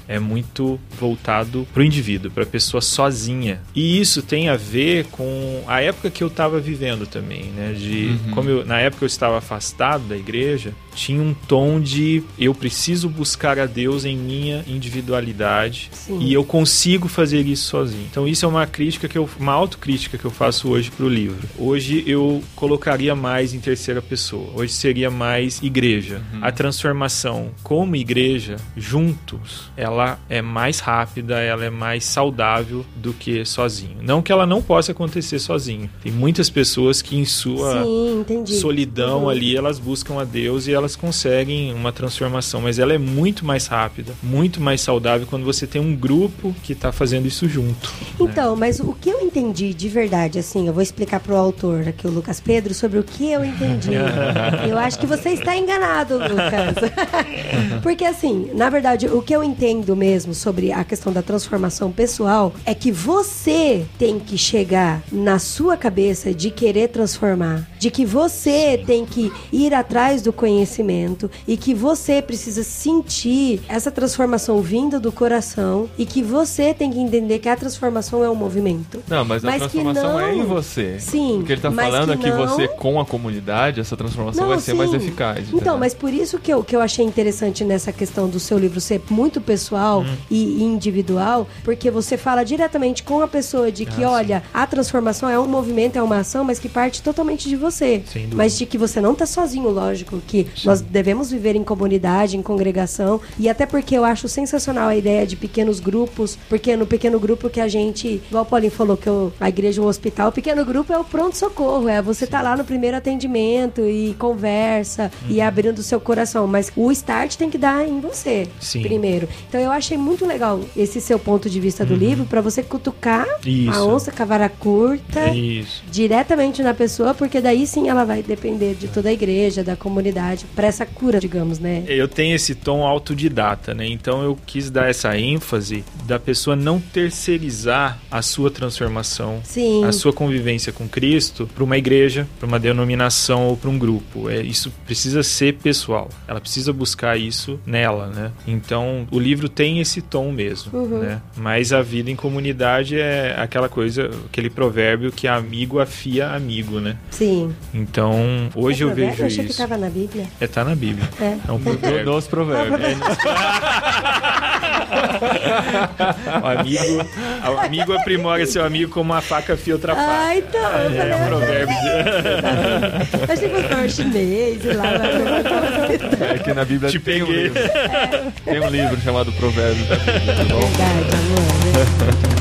[SPEAKER 4] é muito voltado para o indivíduo, para a pessoa sozinha. E isso tem a ver com a época que eu estava vivendo também, né? De como eu, na época eu estava afastado da igreja, tinha um tom de eu preciso buscar a Deus em minha individualidade
[SPEAKER 3] Sim.
[SPEAKER 4] e eu consigo fazer isso sozinho. Então isso é uma crítica que eu, uma autocrítica que eu faço hoje pro livro. Hoje eu colocaria mais em terceira pessoa. Hoje seria mais igreja. A transformação como igreja ela é mais rápida, ela é mais saudável do que sozinho. Não que ela não possa acontecer sozinho. Tem muitas pessoas que em sua
[SPEAKER 3] Sim,
[SPEAKER 4] solidão
[SPEAKER 3] Uhum.
[SPEAKER 4] ali, elas buscam a Deus e elas conseguem uma transformação, mas ela é muito mais rápida, muito mais saudável quando você tem um grupo que tá fazendo isso junto.
[SPEAKER 3] Então, mas o que eu entendi de verdade, assim, eu vou explicar pro autor aqui, o Lucas Pedro, sobre o que eu entendi. eu acho que você está enganado, Lucas. Porque, assim, na verdade, o que eu entendo mesmo sobre a questão da transformação pessoal é que você tem que chegar na sua cabeça de querer transformar, de que você tem que ir atrás do conhecimento e que você precisa sentir essa transformação vinda do coração e que você tem que entender que a transformação é um movimento.
[SPEAKER 2] Não, mas a
[SPEAKER 3] Mas que
[SPEAKER 2] transformação
[SPEAKER 3] não-
[SPEAKER 2] é em você.
[SPEAKER 3] Sim,
[SPEAKER 2] O que ele tá falando é
[SPEAKER 3] que
[SPEAKER 2] que
[SPEAKER 3] não-
[SPEAKER 2] você, com a comunidade, essa transformação
[SPEAKER 3] Não,
[SPEAKER 2] vai ser mais
[SPEAKER 3] sim.
[SPEAKER 2] eficaz.
[SPEAKER 3] Então, mas por isso que eu, que eu achei interessante nessa questão do seu livro ser muito pessoal
[SPEAKER 2] Hum.
[SPEAKER 3] e individual, porque você fala diretamente com a pessoa de
[SPEAKER 2] Ah,
[SPEAKER 3] que, olha, a transformação é um movimento, é uma ação, mas que parte totalmente de você. Mas de que você não tá sozinho, lógico, que nós devemos viver em comunidade, em congregação, e até porque eu acho sensacional a ideia de pequenos grupos, porque no pequeno grupo que a gente, igual o Paulinho falou, que o- a igreja é um hospital, o pequeno grupo é o pronto-socorro, é você tá lá no primeiro atendimento e conversa e
[SPEAKER 4] Uhum.
[SPEAKER 3] abrindo o seu coração, mas o start tem que dar em você
[SPEAKER 4] Sim.
[SPEAKER 3] primeiro. Então eu achei muito legal esse seu ponto de vista do livro, pra você cutucar
[SPEAKER 4] Uhum. Isso.
[SPEAKER 3] a onça com a vara curta
[SPEAKER 4] Isso.
[SPEAKER 3] diretamente na pessoa, porque daí sim ela vai depender de toda a igreja, da comunidade, pra essa cura, digamos, né?
[SPEAKER 4] Eu tenho esse tom autodidata, né? Então eu quis dar essa ênfase da pessoa não terceirizar a sua transformação,
[SPEAKER 3] Sim.
[SPEAKER 4] a sua convivência com Cristo para uma igreja, para uma denominação ou para um grupo. É, isso precisa ser pessoal. Ela precisa buscar isso nela, né? Então o livro tem esse tom mesmo,
[SPEAKER 3] Uhum.
[SPEAKER 4] né? Mas a vida em comunidade é aquela coisa, aquele provérbio que amigo afia amigo, né?
[SPEAKER 3] Sim.
[SPEAKER 4] Então hoje
[SPEAKER 3] É
[SPEAKER 4] eu vejo
[SPEAKER 3] achei que
[SPEAKER 4] isso.
[SPEAKER 3] tava na Bíblia.
[SPEAKER 4] É, tá na Bíblia.
[SPEAKER 3] É.
[SPEAKER 4] É um provérbio.
[SPEAKER 2] Dos provérbios.
[SPEAKER 4] O amigo, o amigo aprimora seu amigo como uma faca afia outra faca.
[SPEAKER 3] Ah, então. eu falei,
[SPEAKER 4] É um provérbio. de-
[SPEAKER 3] Achei que fosse um chinês, lá. mas-
[SPEAKER 2] É que na Bíblia
[SPEAKER 4] Te
[SPEAKER 2] tem um
[SPEAKER 4] peguei.
[SPEAKER 2] livro. Tem um livro chamado Provérbios da Bíblia, tá bom?
[SPEAKER 3] Verdade, amor.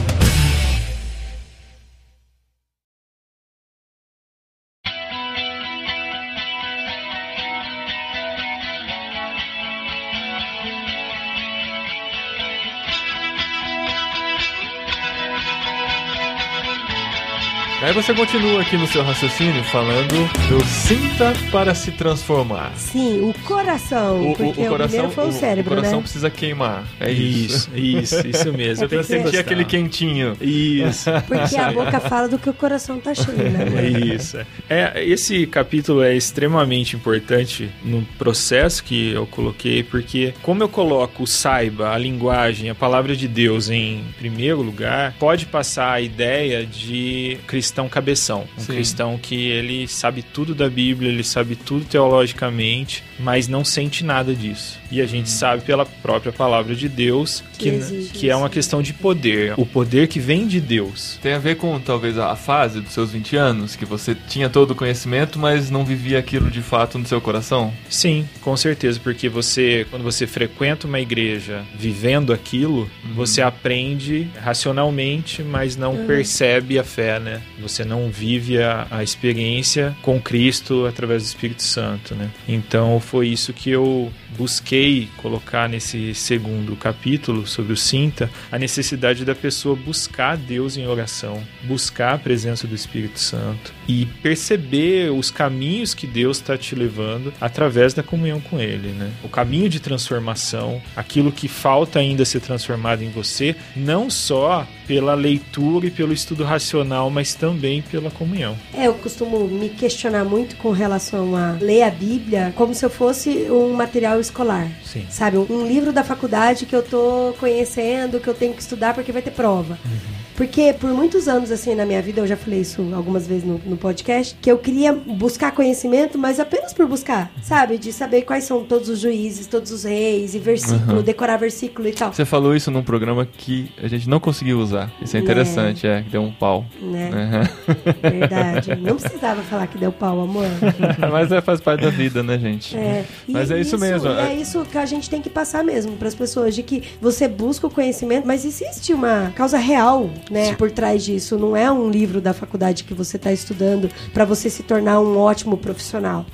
[SPEAKER 2] você continua aqui no seu raciocínio falando do sinta para se transformar.
[SPEAKER 3] Sim, o coração. porque o, primeiro foi o, cérebro,
[SPEAKER 2] o coração
[SPEAKER 3] né?
[SPEAKER 2] precisa queimar. É isso.
[SPEAKER 4] Isso, isso, isso mesmo.
[SPEAKER 3] É
[SPEAKER 2] Tem que
[SPEAKER 3] porque-
[SPEAKER 2] sentir aquele quentinho.
[SPEAKER 4] Isso.
[SPEAKER 3] Porque a boca fala do que o coração tá cheio, né? amor?
[SPEAKER 4] Isso. É, esse capítulo é extremamente importante no processo que eu coloquei, porque como eu coloco o saiba, a linguagem, a palavra de Deus em primeiro lugar, pode passar a ideia de cristão cabeção, um
[SPEAKER 2] Sim.
[SPEAKER 4] cristão que ele sabe tudo da Bíblia, ele sabe tudo teologicamente, mas não sente nada disso. E a gente sabe pela própria palavra de Deus
[SPEAKER 3] Que
[SPEAKER 4] que, que é uma questão de poder, o poder que vem de Deus.
[SPEAKER 2] Tem a ver com talvez a fase dos seus 20 anos, que você tinha todo o conhecimento, mas não vivia aquilo de fato no seu coração?
[SPEAKER 4] Sim, com certeza, porque você, quando você frequenta uma igreja vivendo aquilo, você aprende racionalmente, mas não percebe a fé, né? Você não vive a, a experiência com Cristo através do Espírito Santo, né? Então foi isso que eu busquei colocar nesse segundo capítulo sobre o Sinta, a necessidade da pessoa buscar Deus em oração, buscar a presença do Espírito Santo e perceber os caminhos que Deus está te levando através da comunhão com Ele, né? O caminho de transformação, aquilo que falta ainda ser transformado em você, não só pela leitura e pelo estudo racional, mas também pela comunhão.
[SPEAKER 3] É, eu costumo me questionar muito com relação a ler a Bíblia como se eu fosse um material escolar.
[SPEAKER 4] Sim.
[SPEAKER 3] Sabe, um livro da faculdade que eu tô conhecendo, que eu tenho que estudar porque vai ter prova. Porque por muitos anos, assim, na minha vida, eu já falei isso algumas vezes no, no podcast, que eu queria buscar conhecimento, mas apenas por buscar, sabe? De saber quais são todos os juízes, todos os reis, e versículo, decorar versículo e tal.
[SPEAKER 2] Você falou isso num programa que a gente não conseguiu usar. Isso é interessante, é, deu um pau.
[SPEAKER 3] Né?
[SPEAKER 2] Aham.
[SPEAKER 3] Verdade. Não precisava falar que deu pau, amor.
[SPEAKER 2] Mas é, faz parte da vida, né, gente?
[SPEAKER 3] É,
[SPEAKER 2] Mas é isso mesmo.
[SPEAKER 3] e é isso que a gente tem que passar mesmo para as pessoas, de que você busca o conhecimento, mas existe uma causa real, né, por trás disso. Não é um livro da faculdade que você está estudando para você se tornar um ótimo profissional.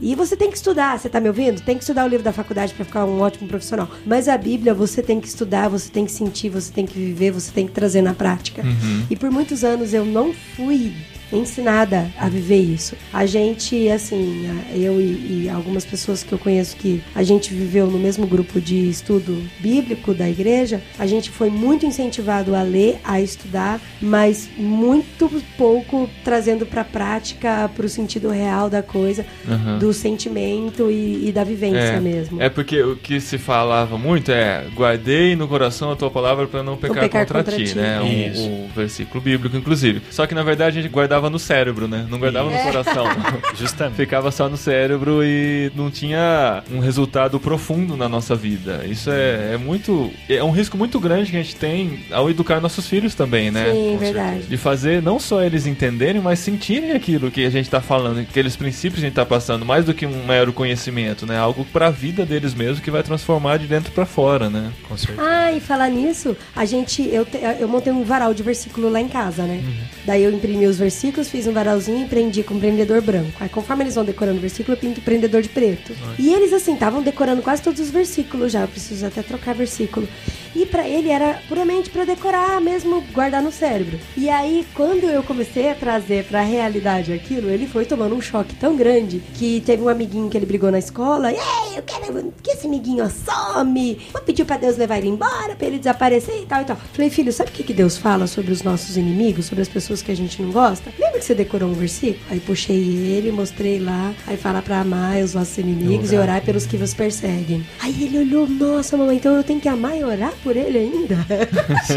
[SPEAKER 3] E você tem que estudar, você tá me ouvindo? Tem que estudar o livro da faculdade para ficar um ótimo profissional. Mas a Bíblia você tem que estudar, você tem que sentir, você tem que viver, você tem que trazer na prática. E por muitos anos eu não fui ensinada a viver isso. A gente, assim, eu e, e algumas pessoas que eu conheço que a gente viveu no mesmo grupo de estudo bíblico da igreja, a gente foi muito incentivado a ler, a estudar, mas muito pouco trazendo para prática, para o sentido real da coisa,
[SPEAKER 2] Aham.
[SPEAKER 3] do sentimento e, e da vivência
[SPEAKER 2] É,
[SPEAKER 3] mesmo.
[SPEAKER 2] é porque o que se falava muito é guardei no coração a tua palavra para não pecar,
[SPEAKER 3] pecar
[SPEAKER 2] contra,
[SPEAKER 3] contra
[SPEAKER 2] ti,
[SPEAKER 3] ti.
[SPEAKER 2] né? O,
[SPEAKER 4] Isso.
[SPEAKER 2] o versículo bíblico, inclusive. Só que na verdade a gente guardava no cérebro, né? Não guardava no
[SPEAKER 3] É.
[SPEAKER 2] coração.
[SPEAKER 4] Justamente.
[SPEAKER 2] Ficava só no cérebro e não tinha um resultado profundo na nossa vida. Isso é, é muito. É um risco muito grande que a gente tem ao educar nossos filhos também, né?
[SPEAKER 3] Sim,
[SPEAKER 4] com
[SPEAKER 3] verdade.
[SPEAKER 2] De fazer não só eles entenderem, mas sentirem aquilo que a gente tá falando, aqueles princípios que a gente tá passando, mais do que um mero conhecimento, né? Algo pra vida deles mesmo que vai transformar de dentro pra fora, né?
[SPEAKER 4] Com certeza.
[SPEAKER 3] Ah, e falar nisso, a gente, eu, te- eu montei um varal de versículo lá em casa, né? Daí eu imprimi os versículos, fiz um varalzinho e prendi com prendedor branco. Aí conforme eles vão decorando o versículo, eu pinto prendedor de preto. E eles, assim, estavam decorando quase todos os versículos já. Eu preciso até trocar versículo. E pra ele era puramente pra decorar mesmo, guardar no cérebro. E aí, quando eu comecei a trazer pra realidade aquilo, ele foi tomando um choque tão grande que teve um amiguinho que ele brigou na escola. Ei, eu quero que esse amiguinho some. Vou pedir pra Deus levar ele embora, pra ele desaparecer e tal e tal. Falei, filho, sabe o que, que Deus fala sobre os nossos inimigos, sobre as pessoas que a gente não gosta? Lembra que você decorou um versículo? Aí puxei ele, mostrei lá, aí fala pra amar os nossos inimigos e orar pelos que vos perseguem. Aí ele olhou, nossa, mamãe, então eu tenho que amar e orar por ele ainda?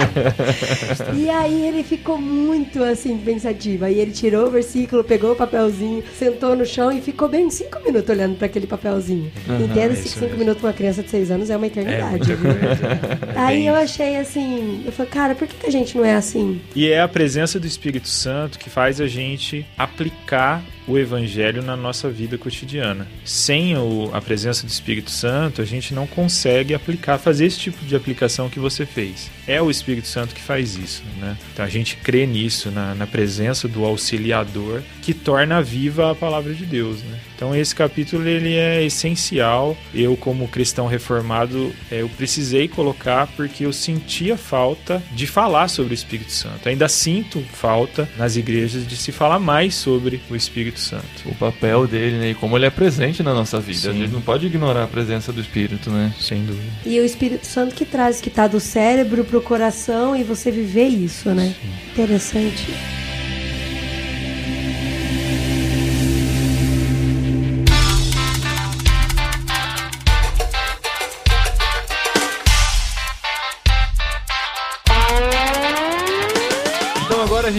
[SPEAKER 3] e aí ele ficou muito assim, pensativo. Aí ele tirou o versículo, pegou o papelzinho, sentou no chão e ficou bem cinco minutos olhando para aquele papelzinho. Entenda-se
[SPEAKER 4] é
[SPEAKER 3] que cinco
[SPEAKER 4] mesmo.
[SPEAKER 3] minutos uma criança de seis anos é uma eternidade.
[SPEAKER 4] muita
[SPEAKER 3] viu? aí eu achei assim, eu falei, cara, por que, que a gente não é assim?
[SPEAKER 4] E é a presença do Espírito Santo que faz a gente aplicar o Evangelho na nossa vida cotidiana. Sem o- a presença do Espírito Santo, a gente não consegue aplicar, fazer esse tipo de aplicação que você fez. É o Espírito Santo que faz isso, né? Então a gente crê nisso, na, na presença do auxiliador que torna viva a palavra de Deus, né? Então esse capítulo ele é essencial. Eu como cristão reformado, eh, eu precisei colocar porque eu sentia falta de falar sobre o Espírito Santo. Ainda sinto falta nas igrejas de se falar mais sobre o Espírito Santo.
[SPEAKER 2] O papel dele, né? E como ele é presente na nossa vida. A
[SPEAKER 4] Sim.
[SPEAKER 2] gente não pode ignorar a presença do Espírito, né?
[SPEAKER 4] Sem dúvida.
[SPEAKER 3] E o Espírito Santo que traz, que tá do cérebro pro coração e você viver isso, né? Interessante.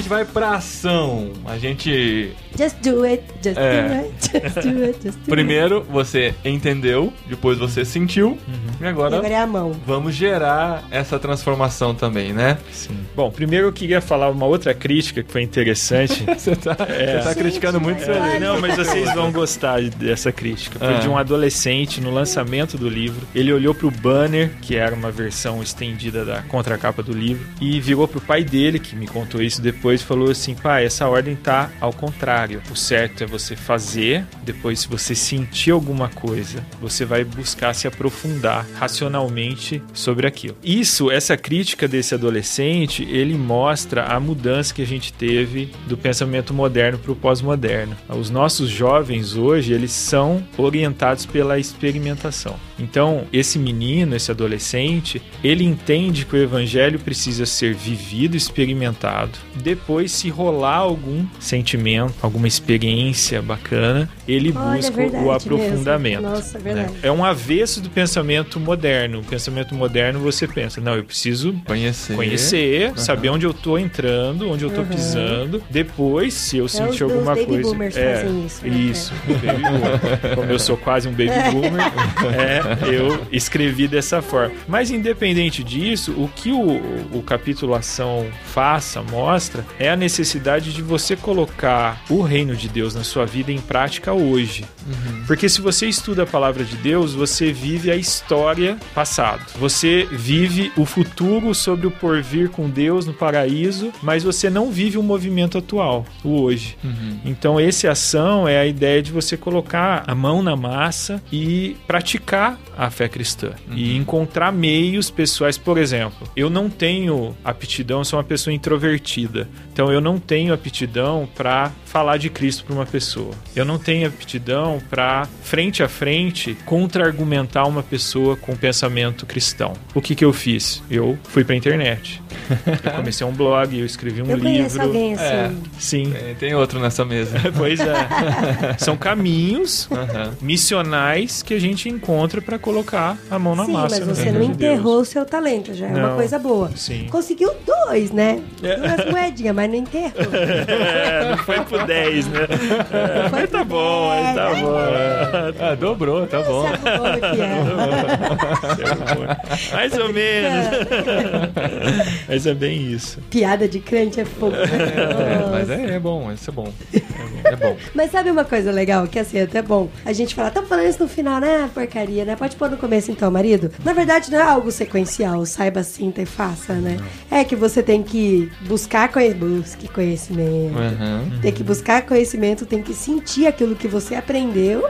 [SPEAKER 2] Gente vai pra ação. A gente.
[SPEAKER 3] Just do it, just
[SPEAKER 2] É.
[SPEAKER 3] do it, just do it, just do
[SPEAKER 2] Primeiro você entendeu, depois você sentiu, e
[SPEAKER 3] it.
[SPEAKER 2] agora
[SPEAKER 3] E agora é a mão.
[SPEAKER 2] vamos gerar essa transformação também, né?
[SPEAKER 4] Sim. Bom, primeiro eu queria falar uma outra crítica que foi interessante.
[SPEAKER 2] Você tá, você tá
[SPEAKER 3] Gente,
[SPEAKER 2] criticando muito seu livro.
[SPEAKER 4] Não, mas vocês vão gostar dessa crítica. Foi
[SPEAKER 2] Ah.
[SPEAKER 4] de um adolescente no lançamento do livro. Ele olhou pro banner, que era uma versão estendida da contracapa do livro, e virou pro pai dele, que me contou isso depois, e falou assim: pai, essa ordem tá ao contrário. O certo é você fazer, depois, se você sentir alguma coisa, você vai buscar se aprofundar racionalmente sobre aquilo. Isso, essa crítica desse adolescente, ele mostra a mudança que a gente teve do pensamento moderno para o pós-moderno. Os nossos jovens hoje, eles são orientados pela experimentação. Então, esse menino, esse adolescente, ele entende que o evangelho precisa ser vivido, experimentado. Depois, se rolar algum sentimento, alguma experiência bacana, ele
[SPEAKER 3] Olha,
[SPEAKER 4] busca
[SPEAKER 3] verdade
[SPEAKER 4] o aprofundamento.
[SPEAKER 3] mesmo. Nossa, é verdade.
[SPEAKER 4] É um avesso do pensamento moderno. O pensamento moderno você pensa, não, eu preciso
[SPEAKER 2] Conhecer.
[SPEAKER 4] conhecer, saber onde eu tô entrando, onde eu tô
[SPEAKER 3] Uhum.
[SPEAKER 4] pisando. Depois, se eu
[SPEAKER 3] os-
[SPEAKER 4] sentir
[SPEAKER 3] os
[SPEAKER 4] alguma
[SPEAKER 3] baby
[SPEAKER 4] coisa.
[SPEAKER 3] boomers
[SPEAKER 4] é,
[SPEAKER 3] fazem isso, né?
[SPEAKER 4] Isso, baby boomer. Como eu sou quase um baby boomer, é, eu escrevi dessa forma. Mas independente disso, o que o, o capítulo Ação faça, mostra, é a necessidade de você colocar o reino de Deus na sua vida em prática hoje. Porque se você estuda a palavra de Deus, você vive a história passado. Você vive o futuro sobre o porvir com Deus no paraíso, mas você não vive o movimento atual, o hoje. Então, esse ação é a ideia de você colocar a mão na massa e praticar a fé cristã e encontrar meios pessoais. Por exemplo, eu não tenho aptidão, sou uma pessoa introvertida. Então, eu não tenho aptidão para falar de Cristo para uma pessoa. Eu não tenho aptidão para frente a frente contra-argumentar uma pessoa com pensamento cristão. O que que eu fiz? Eu fui para internet. Eu comecei um blog, eu escrevi um
[SPEAKER 3] Eu
[SPEAKER 4] livro.
[SPEAKER 3] alguém assim.
[SPEAKER 2] É.
[SPEAKER 4] Sim.
[SPEAKER 2] Tem, tem outro nessa mesa.
[SPEAKER 4] Pois é. São caminhos
[SPEAKER 2] Aham.
[SPEAKER 4] missionais que a gente encontra para colocar a mão na
[SPEAKER 3] Sim,
[SPEAKER 4] massa.
[SPEAKER 3] mas
[SPEAKER 4] no
[SPEAKER 3] você não
[SPEAKER 4] de
[SPEAKER 3] enterrou o seu talento, já é uma
[SPEAKER 4] Não.
[SPEAKER 3] coisa boa.
[SPEAKER 4] Sim.
[SPEAKER 3] Conseguiu dois, né? Duas moedinhas, mas não enterrou.
[SPEAKER 4] É, não foi pro 10, né? É, mas tá bom, mas tá
[SPEAKER 3] 10,
[SPEAKER 4] bom.
[SPEAKER 2] Ah, dobrou, tá bom.
[SPEAKER 3] É?
[SPEAKER 4] Mais ou menos. Mas é bem isso.
[SPEAKER 3] Piada de crente é fogo. né?
[SPEAKER 2] É, mas é, é bom, isso é bom. É bom. É bom.
[SPEAKER 3] Mas sabe uma coisa legal? Que assim, é até bom a gente falar, tá falando isso no final, né? Porcaria, né? Pode pôr no começo então, marido. Na verdade, não é algo sequencial, saiba, sinta e faça, né? É que você tem que buscar conhe... busque conhecimento.
[SPEAKER 2] Uhum.
[SPEAKER 3] Tem que buscar conhecimento, tem que sentir aquilo que você aprendeu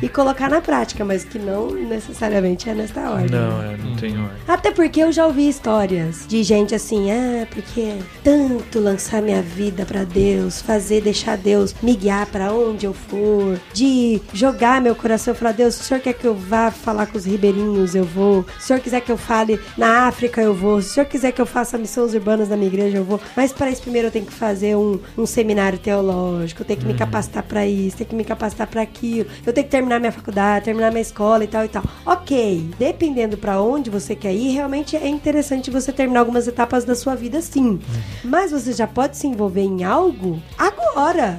[SPEAKER 3] e colocar na prática, mas que não necessariamente é nesta ordem.
[SPEAKER 4] Não, é, não tem ordem.
[SPEAKER 3] Até porque eu já ouvi histórias de gente assim, ah, porque tanto lançar minha vida pra Deus, fazer, deixar Deus me guiar pra onde eu for, de jogar meu coração e falar, Deus, se o Senhor quer que eu vá falar com os ribeirinhos, eu vou. Se o Senhor quiser que eu fale na África, eu vou. Se o Senhor quiser que eu faça missões urbanas na minha igreja, eu vou. Mas para isso primeiro eu tenho que fazer um, um seminário teológico, eu tenho que me capacitar pra isso, tenho que me capacitar pra aquilo, eu tenho que terminar minha faculdade, terminar minha escola e tal e tal. Ok, dependendo pra onde você quer ir, realmente é interessante você terminar algumas etapas da sua vida, sim. Mas você já pode se envolver em algo agora.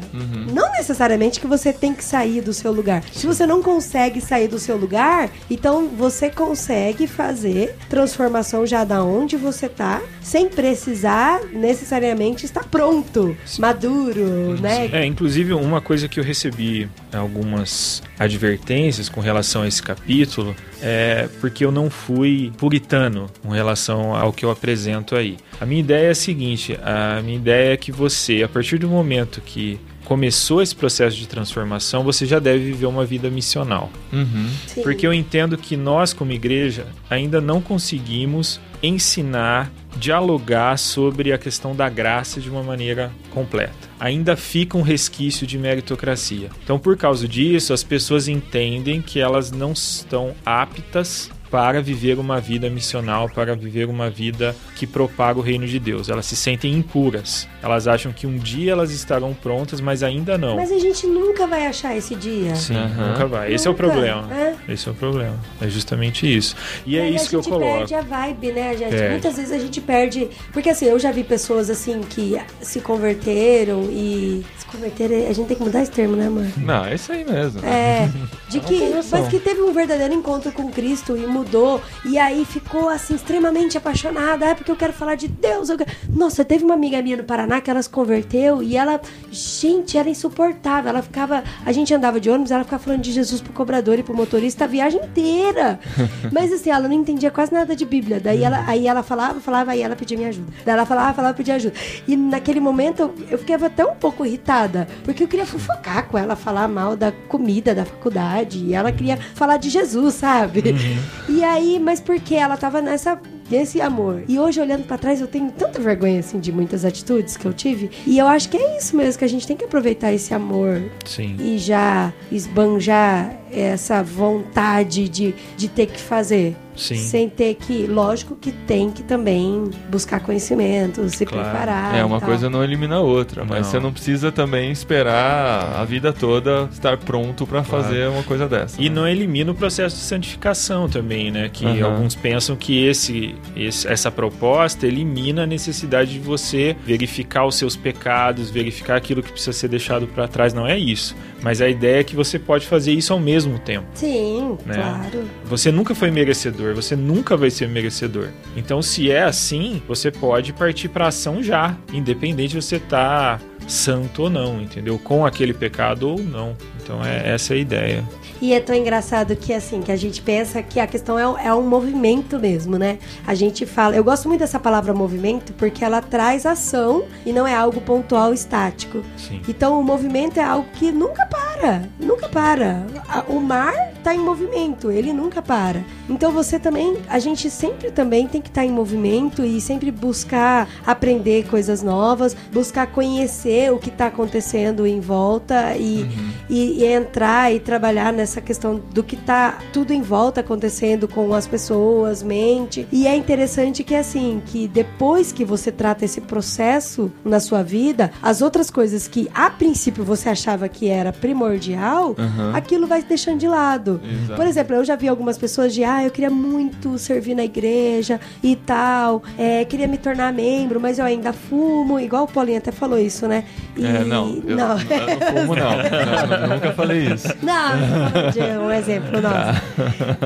[SPEAKER 3] Não necessariamente que você tem que sair do seu lugar. Se você não consegue sair do seu lugar, então você consegue fazer transformação já da onde você tá, sem precisar necessariamente estar pronto, maduro, né?
[SPEAKER 4] É, inclusive uma coisa que eu recebi algumas advertências com relação a esse capítulo é porque eu não fui puritano com relação ao que eu apresento aí. A minha ideia é a seguinte: a minha ideia é que você, a partir do momento que começou esse processo de transformação, você já deve viver uma vida missional.
[SPEAKER 2] Uhum.
[SPEAKER 4] Porque eu entendo que nós, como igreja, ainda não conseguimos ensinar, dialogar sobre a questão da graça de uma maneira completa. Ainda fica um resquício de meritocracia. Então, por causa disso, as pessoas entendem que elas não estão aptas para viver uma vida missional, para viver uma vida que propaga o reino de Deus. Elas se sentem impuras. Elas acham que um dia elas estarão prontas, mas ainda não.
[SPEAKER 3] Mas a gente nunca vai achar esse dia.
[SPEAKER 4] Sim,
[SPEAKER 2] Aham.
[SPEAKER 4] nunca vai. Esse é o
[SPEAKER 3] Nunca,
[SPEAKER 4] problema.
[SPEAKER 3] é.
[SPEAKER 4] Esse é o problema. É justamente isso. E é
[SPEAKER 3] Aí
[SPEAKER 4] isso que
[SPEAKER 3] a
[SPEAKER 4] eu
[SPEAKER 3] gente
[SPEAKER 4] coloco.
[SPEAKER 3] perde a vibe, né, gente?
[SPEAKER 4] Perde.
[SPEAKER 3] Muitas vezes a gente perde. Porque assim, eu já vi pessoas assim que se converteram e. Se converteram, a gente tem que mudar esse termo, né, mano?
[SPEAKER 2] Não, é isso aí mesmo.
[SPEAKER 3] É, de que,
[SPEAKER 2] conversão.
[SPEAKER 3] mas que teve um verdadeiro encontro com Cristo e mudou, e aí ficou assim, extremamente apaixonada. É porque eu quero falar de Deus. eu quero- Nossa, teve uma amiga minha no Paraná que ela se converteu e ela, gente, era insuportável. Ela ficava, a gente andava de ônibus, ela ficava falando de Jesus pro cobrador e pro motorista a viagem inteira. Mas assim, ela não entendia quase nada de Bíblia. Daí ela, aí ela falava, falava, aí ela pedia minha ajuda. Daí ela falava, falava, pedia ajuda. E naquele momento eu, eu ficava até um pouco irritada, porque eu queria fofocar com ela, falar mal da comida da faculdade, e ela queria falar de Jesus, sabe? E aí, mas por que ela tava nessa esse amor. E hoje, olhando pra trás, eu tenho tanta vergonha, assim, de muitas atitudes que eu tive. E eu acho que é isso mesmo, que a gente tem que aproveitar esse amor
[SPEAKER 4] Sim.
[SPEAKER 3] e já esbanjar essa vontade de, de ter que fazer.
[SPEAKER 4] Sim.
[SPEAKER 3] Sem ter que, lógico que tem que também buscar conhecimento, se
[SPEAKER 4] Claro.
[SPEAKER 3] preparar.
[SPEAKER 2] É,
[SPEAKER 3] e
[SPEAKER 2] uma
[SPEAKER 3] tal.
[SPEAKER 2] coisa não elimina a outra, mas
[SPEAKER 4] Não.
[SPEAKER 2] você não precisa também esperar a vida toda estar pronto pra fazer uma coisa dessa.
[SPEAKER 4] E
[SPEAKER 2] né?
[SPEAKER 4] não elimina o processo de santificação também, né? Que
[SPEAKER 2] Aham.
[SPEAKER 4] alguns pensam que esse, esse- essa proposta elimina a necessidade de você verificar os seus pecados, verificar aquilo que precisa ser deixado para trás. Não é isso. Mas a ideia é que você pode fazer isso ao mesmo tempo.
[SPEAKER 3] Sim,
[SPEAKER 4] Né?
[SPEAKER 3] claro.
[SPEAKER 4] Você nunca foi merecedor, você nunca vai ser merecedor. Então, se é assim, você pode partir para ação já, independente de você estar santo ou não, entendeu? Com aquele pecado ou não. Então, é essa é a ideia.
[SPEAKER 3] E é tão engraçado que assim, que a gente pensa que a questão é, um- é um movimento mesmo, né? A gente fala, eu gosto muito dessa palavra movimento porque ela traz ação e não é algo pontual estático.
[SPEAKER 4] Sim.
[SPEAKER 3] Então o movimento é algo que nunca para, nunca para. O mar tá em movimento, ele nunca para. Então você também, a gente sempre também tem que estar em movimento e sempre buscar aprender coisas novas, buscar conhecer o que está acontecendo em volta e, e, e entrar e trabalhar nessa questão do que tá tudo em volta acontecendo com as pessoas, mente. E é interessante que assim, que depois que você trata esse processo na sua vida, as outras coisas que a princípio você achava que era primordial,
[SPEAKER 2] Aham.
[SPEAKER 3] aquilo vai deixando de lado.
[SPEAKER 2] Exato.
[SPEAKER 3] Por exemplo, eu já vi algumas pessoas de, ah, eu queria muito servir na igreja e tal, é, queria me tornar membro, mas eu ainda fumo, igual o Paulinho até falou isso, né? E-
[SPEAKER 2] É, não, eu
[SPEAKER 3] não.
[SPEAKER 2] eu não fumo não. Eu nunca falei isso.
[SPEAKER 3] Não, eu um exemplo nosso.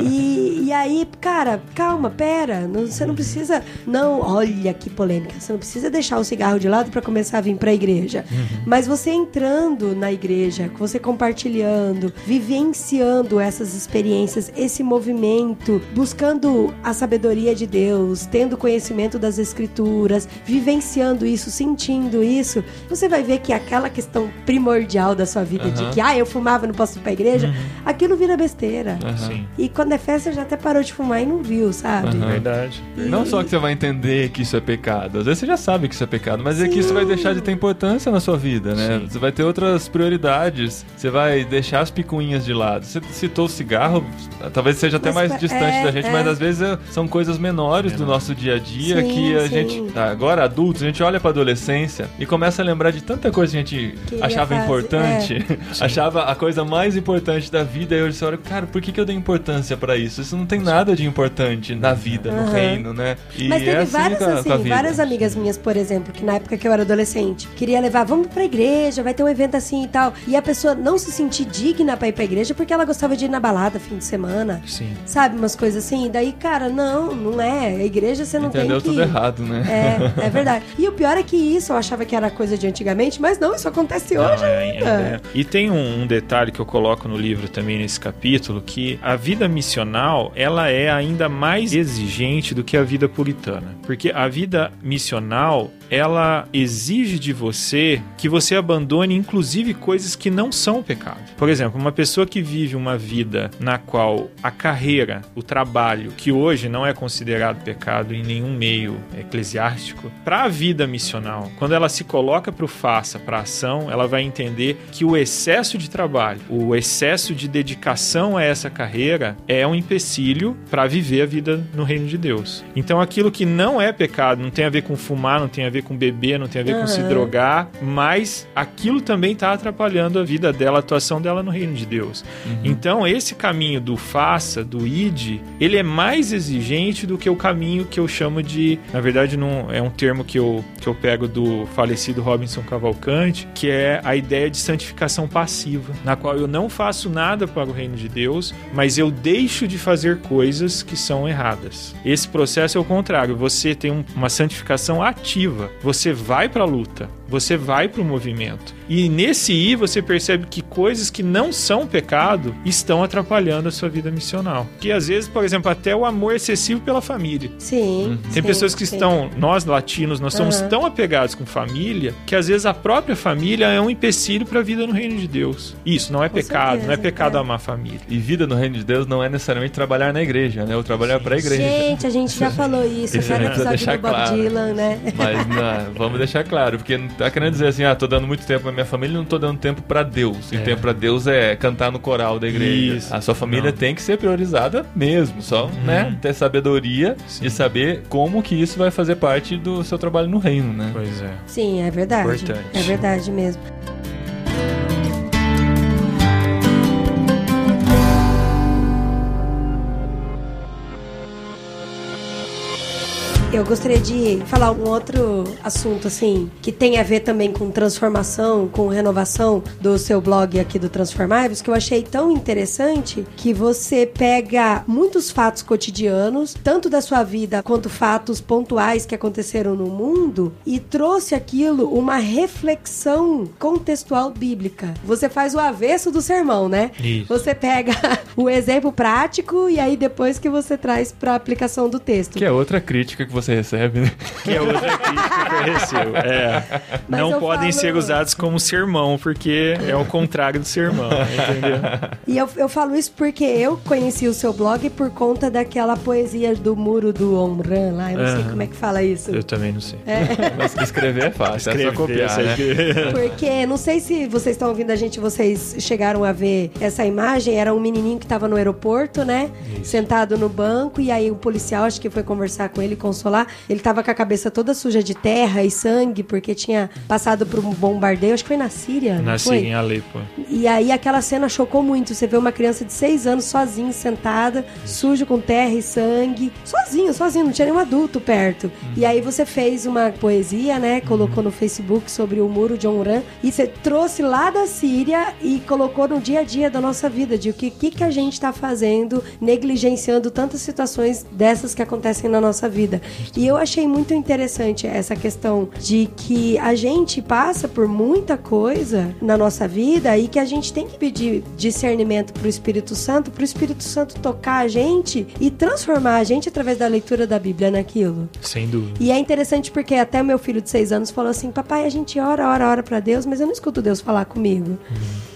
[SPEAKER 3] E, e aí, cara, calma, pera. não- você não precisa. Não, olha que polêmica. Você não precisa deixar o cigarro de lado pra começar a vir pra igreja. Mas você entrando na igreja, você compartilhando, vivenciando essas experiências, esse movimento, buscando a sabedoria de Deus, tendo conhecimento das escrituras, vivenciando isso, sentindo isso, você vai ver que aquela questão primordial da sua vida de
[SPEAKER 2] Aham.
[SPEAKER 3] que, ah, eu fumava, não posso ir pra igreja, aquilo vira besteira.
[SPEAKER 4] Sim.
[SPEAKER 3] E quando é festa, já até parou de fumar e não viu, sabe?
[SPEAKER 4] Verdade.
[SPEAKER 2] Não só que você vai entender que isso é pecado, às vezes você já sabe que isso é pecado, mas é que isso
[SPEAKER 3] Sim.
[SPEAKER 2] vai deixar de ter importância na sua vida, né?
[SPEAKER 4] Sim.
[SPEAKER 2] Você vai ter outras prioridades, você vai deixar as picuinhas de lado. Você citou o cigarro, talvez seja até
[SPEAKER 3] Mas
[SPEAKER 2] mais
[SPEAKER 3] é,
[SPEAKER 2] distante da gente,
[SPEAKER 3] é.
[SPEAKER 2] mas às vezes é- são coisas menores do nosso dia a dia
[SPEAKER 3] Sim,
[SPEAKER 2] que a
[SPEAKER 3] sim.
[SPEAKER 2] gente, tá, agora adultos, a gente olha pra adolescência e começa a lembrar de tanta coisa que a gente
[SPEAKER 3] Queria
[SPEAKER 2] achava
[SPEAKER 3] fazer,
[SPEAKER 2] importante, achava a coisa mais importante da vida e hoje você olha, cara, por que, que eu dei importância pra isso? Isso não tem nada de importante na vida, no
[SPEAKER 3] Aham.
[SPEAKER 2] reino, né? E
[SPEAKER 3] Mas teve
[SPEAKER 2] é assim
[SPEAKER 3] várias,
[SPEAKER 2] com a- com a
[SPEAKER 3] assim,
[SPEAKER 2] vida.
[SPEAKER 3] várias amigas minhas, por exemplo, que na época que eu era adolescente, queria levar, vamos pra igreja, vai ter um evento assim e tal. E a pessoa não se sentir digna pra ir pra igreja porque ela gostava de ir na balada fim de semana.
[SPEAKER 4] Sim.
[SPEAKER 3] Sabe, umas coisas assim. E daí, cara, não, não é. A igreja você não
[SPEAKER 2] Entendeu
[SPEAKER 3] tem que...
[SPEAKER 2] tudo errado, né?
[SPEAKER 3] É, é verdade. E o pior é que isso eu achava que era coisa de antigamente, mas não, isso acontece
[SPEAKER 4] Não,
[SPEAKER 3] hoje
[SPEAKER 4] é-
[SPEAKER 3] ainda.
[SPEAKER 4] é- E tem um, um detalhe que eu coloco no livro também nesse capítulo, que a vida missional, ela é ainda mais exigente do que a vida puritana. Porque a vida missional, ela exige de você que você abandone inclusive coisas que não são pecado. Por exemplo, uma pessoa que vive uma vida na qual a carreira, o trabalho, que hoje não é considerado pecado em nenhum meio eclesiástico, para a vida missional, quando ela se coloca para o faça, para a ação, ela vai entender que o excesso de trabalho, o excesso de dedicação a essa carreira é um empecilho para viver a vida no reino de Deus. Então aquilo que não é pecado, não tem a ver com fumar, não tem a ver com beber, não tem a ver com se drogar, mas aquilo também está atrapalhando a vida dela, a atuação dela no reino de Deus. Então esse caminho do faça, do id, ele é mais exigente do que o caminho que eu chamo de, na verdade não é um termo que eu, que eu pego do falecido Robinson Cavalcante, que é a ideia de santificação passiva, na qual eu não faço nada para o reino de Deus, mas eu deixo de fazer coisas que são erradas. Esse processo é o contrário, você tem um- uma santificação ativa, você vai para a luta, você vai para o movimento. E nesse ir você percebe que coisas que não são pecado estão atrapalhando a sua vida missional. Que às vezes, por exemplo, até o amor excessivo pela família.
[SPEAKER 3] Sim.
[SPEAKER 4] Tem
[SPEAKER 3] sim,
[SPEAKER 4] pessoas que
[SPEAKER 3] sim.
[SPEAKER 4] estão, nós latinos, nós somos
[SPEAKER 3] Aham.
[SPEAKER 4] tão apegados com família que às vezes a própria família é um empecilho para a vida no reino de Deus. Isso não é
[SPEAKER 3] Com
[SPEAKER 4] pecado, não é
[SPEAKER 3] certeza,
[SPEAKER 4] pecado
[SPEAKER 3] é.
[SPEAKER 4] amar a família.
[SPEAKER 2] E vida no reino de Deus não é necessariamente trabalhar na igreja, né? Ou trabalhar para a igreja.
[SPEAKER 3] Gente, a gente já falou isso,
[SPEAKER 2] Isso
[SPEAKER 3] até
[SPEAKER 2] a
[SPEAKER 3] no episódio
[SPEAKER 2] deixar
[SPEAKER 3] do Bob
[SPEAKER 2] claro.
[SPEAKER 3] Dylan, né?
[SPEAKER 2] Mas não, vamos deixar claro, porque tá querendo dizer assim, ah, tô dando muito tempo pra minha família e não tô dando tempo pra Deus. E
[SPEAKER 4] É.
[SPEAKER 2] tempo pra Deus é cantar no coral da igreja.
[SPEAKER 4] Isso.
[SPEAKER 2] A sua família
[SPEAKER 4] Não.
[SPEAKER 2] tem que ser priorizada mesmo, só, né, ter sabedoria de saber como que isso vai fazer parte do seu trabalho no reino, né?
[SPEAKER 4] Pois é.
[SPEAKER 3] Sim, é verdade.
[SPEAKER 4] Importante.
[SPEAKER 3] É verdade mesmo. Eu gostaria de falar um outro assunto, assim, que tem a ver também com transformação, com renovação do seu blog aqui do Transformáveis, que eu achei tão interessante que você pega muitos fatos cotidianos, tanto da sua vida quanto fatos pontuais que aconteceram no mundo, e trouxe aquilo uma reflexão contextual bíblica. Você faz o avesso do sermão, né?
[SPEAKER 4] Isso.
[SPEAKER 3] Você pega o exemplo prático e aí depois que você traz para aplicação do texto.
[SPEAKER 2] Que é outra crítica que você recebe, né?
[SPEAKER 4] Que é outra crítica que eu recebo. É.
[SPEAKER 3] Mas
[SPEAKER 4] não
[SPEAKER 3] eu
[SPEAKER 4] podem
[SPEAKER 3] falo-
[SPEAKER 4] ser usados como sermão, porque é o contrário do sermão, entendeu?
[SPEAKER 3] E eu, eu falo isso porque eu conheci o seu blog por conta daquela poesia do muro do Omran lá. Eu não sei
[SPEAKER 4] Aham.
[SPEAKER 3] como é que fala isso.
[SPEAKER 4] Eu também não sei.
[SPEAKER 2] Mas escrever é fácil, é só
[SPEAKER 4] Escrever,
[SPEAKER 2] copiar,
[SPEAKER 4] sei
[SPEAKER 2] né?
[SPEAKER 4] que-
[SPEAKER 3] Porque não sei se vocês estão ouvindo a gente, vocês chegaram a ver essa imagem. Era um menininho que estava no aeroporto, né? Sentado no banco. E aí o policial, acho que foi conversar com ele, consolar. Ele tava com a cabeça toda suja de terra e sangue, porque tinha passado por um bombardeio. Acho que foi na Síria.
[SPEAKER 4] Nasci
[SPEAKER 3] foi?
[SPEAKER 4] em Alepo.
[SPEAKER 3] E aí aquela cena chocou muito. Você vê uma criança de seis anos sozinha, sentada, sujo com terra e sangue. Sozinho, sozinho, não tinha nenhum adulto perto. E aí você fez uma poesia, né? Colocou no Facebook sobre o muro de Onran. E você trouxe lá da Síria e colocou no dia a dia da nossa vida, de o que, que, que a gente tá fazendo, negligenciando tantas situações dessas que acontecem na nossa vida. E eu achei muito interessante essa questão de que a gente passa por muita coisa na nossa vida e que a gente tem que pedir discernimento pro Espírito Santo, pro Espírito Santo tocar a gente e transformar a gente através da leitura da Bíblia naquilo.
[SPEAKER 4] Sem dúvida.
[SPEAKER 3] E é interessante porque até meu filho de seis anos falou assim: Papai, a gente ora, ora, ora pra Deus, mas eu não escuto Deus falar comigo.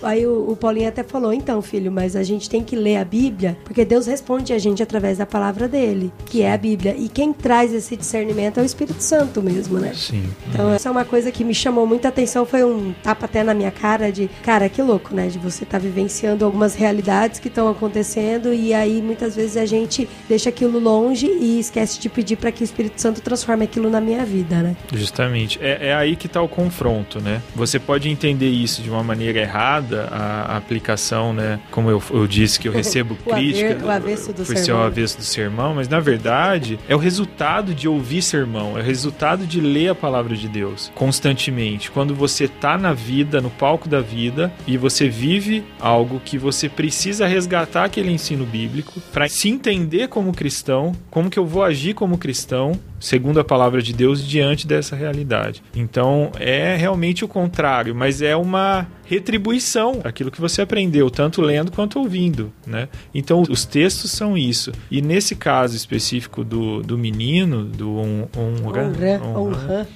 [SPEAKER 3] Aí o, o Paulinho até falou: Então, filho, mas a gente tem que ler a Bíblia, porque Deus responde a gente através da palavra dele, que é a Bíblia. E quem traz esse discernimento é o Espírito Santo mesmo, né?
[SPEAKER 4] Sim.
[SPEAKER 3] Então, essa é uma coisa que me chamou muita atenção. Foi um tapa até na minha cara de, cara, que louco, né? De você estar vivenciando algumas realidades que estão acontecendo e aí muitas vezes a gente deixa aquilo longe e esquece de pedir para que o Espírito Santo transforme aquilo na minha vida, né?
[SPEAKER 4] Justamente. É, é aí que está o confronto, né? Você pode entender isso de uma maneira errada, a, a aplicação, né? Como eu, eu disse que eu recebo crítica.
[SPEAKER 3] o avesso do
[SPEAKER 4] por ser o
[SPEAKER 3] sermão.
[SPEAKER 4] avesso do sermão, mas na verdade é o resultado de ouvir sermão, é o resultado de ler a palavra de Deus constantemente. Quando você tá na vida, no palco da vida, e você vive algo que você precisa resgatar aquele ensino bíblico para se entender como cristão, como que eu vou agir como cristão, segundo a palavra de Deus, diante dessa realidade. Então é realmente o contrário, mas é uma retribuição aquilo que você aprendeu, tanto lendo quanto ouvindo, né? Então os textos são isso. E nesse caso específico do, do menino, do on, honra,
[SPEAKER 3] honra.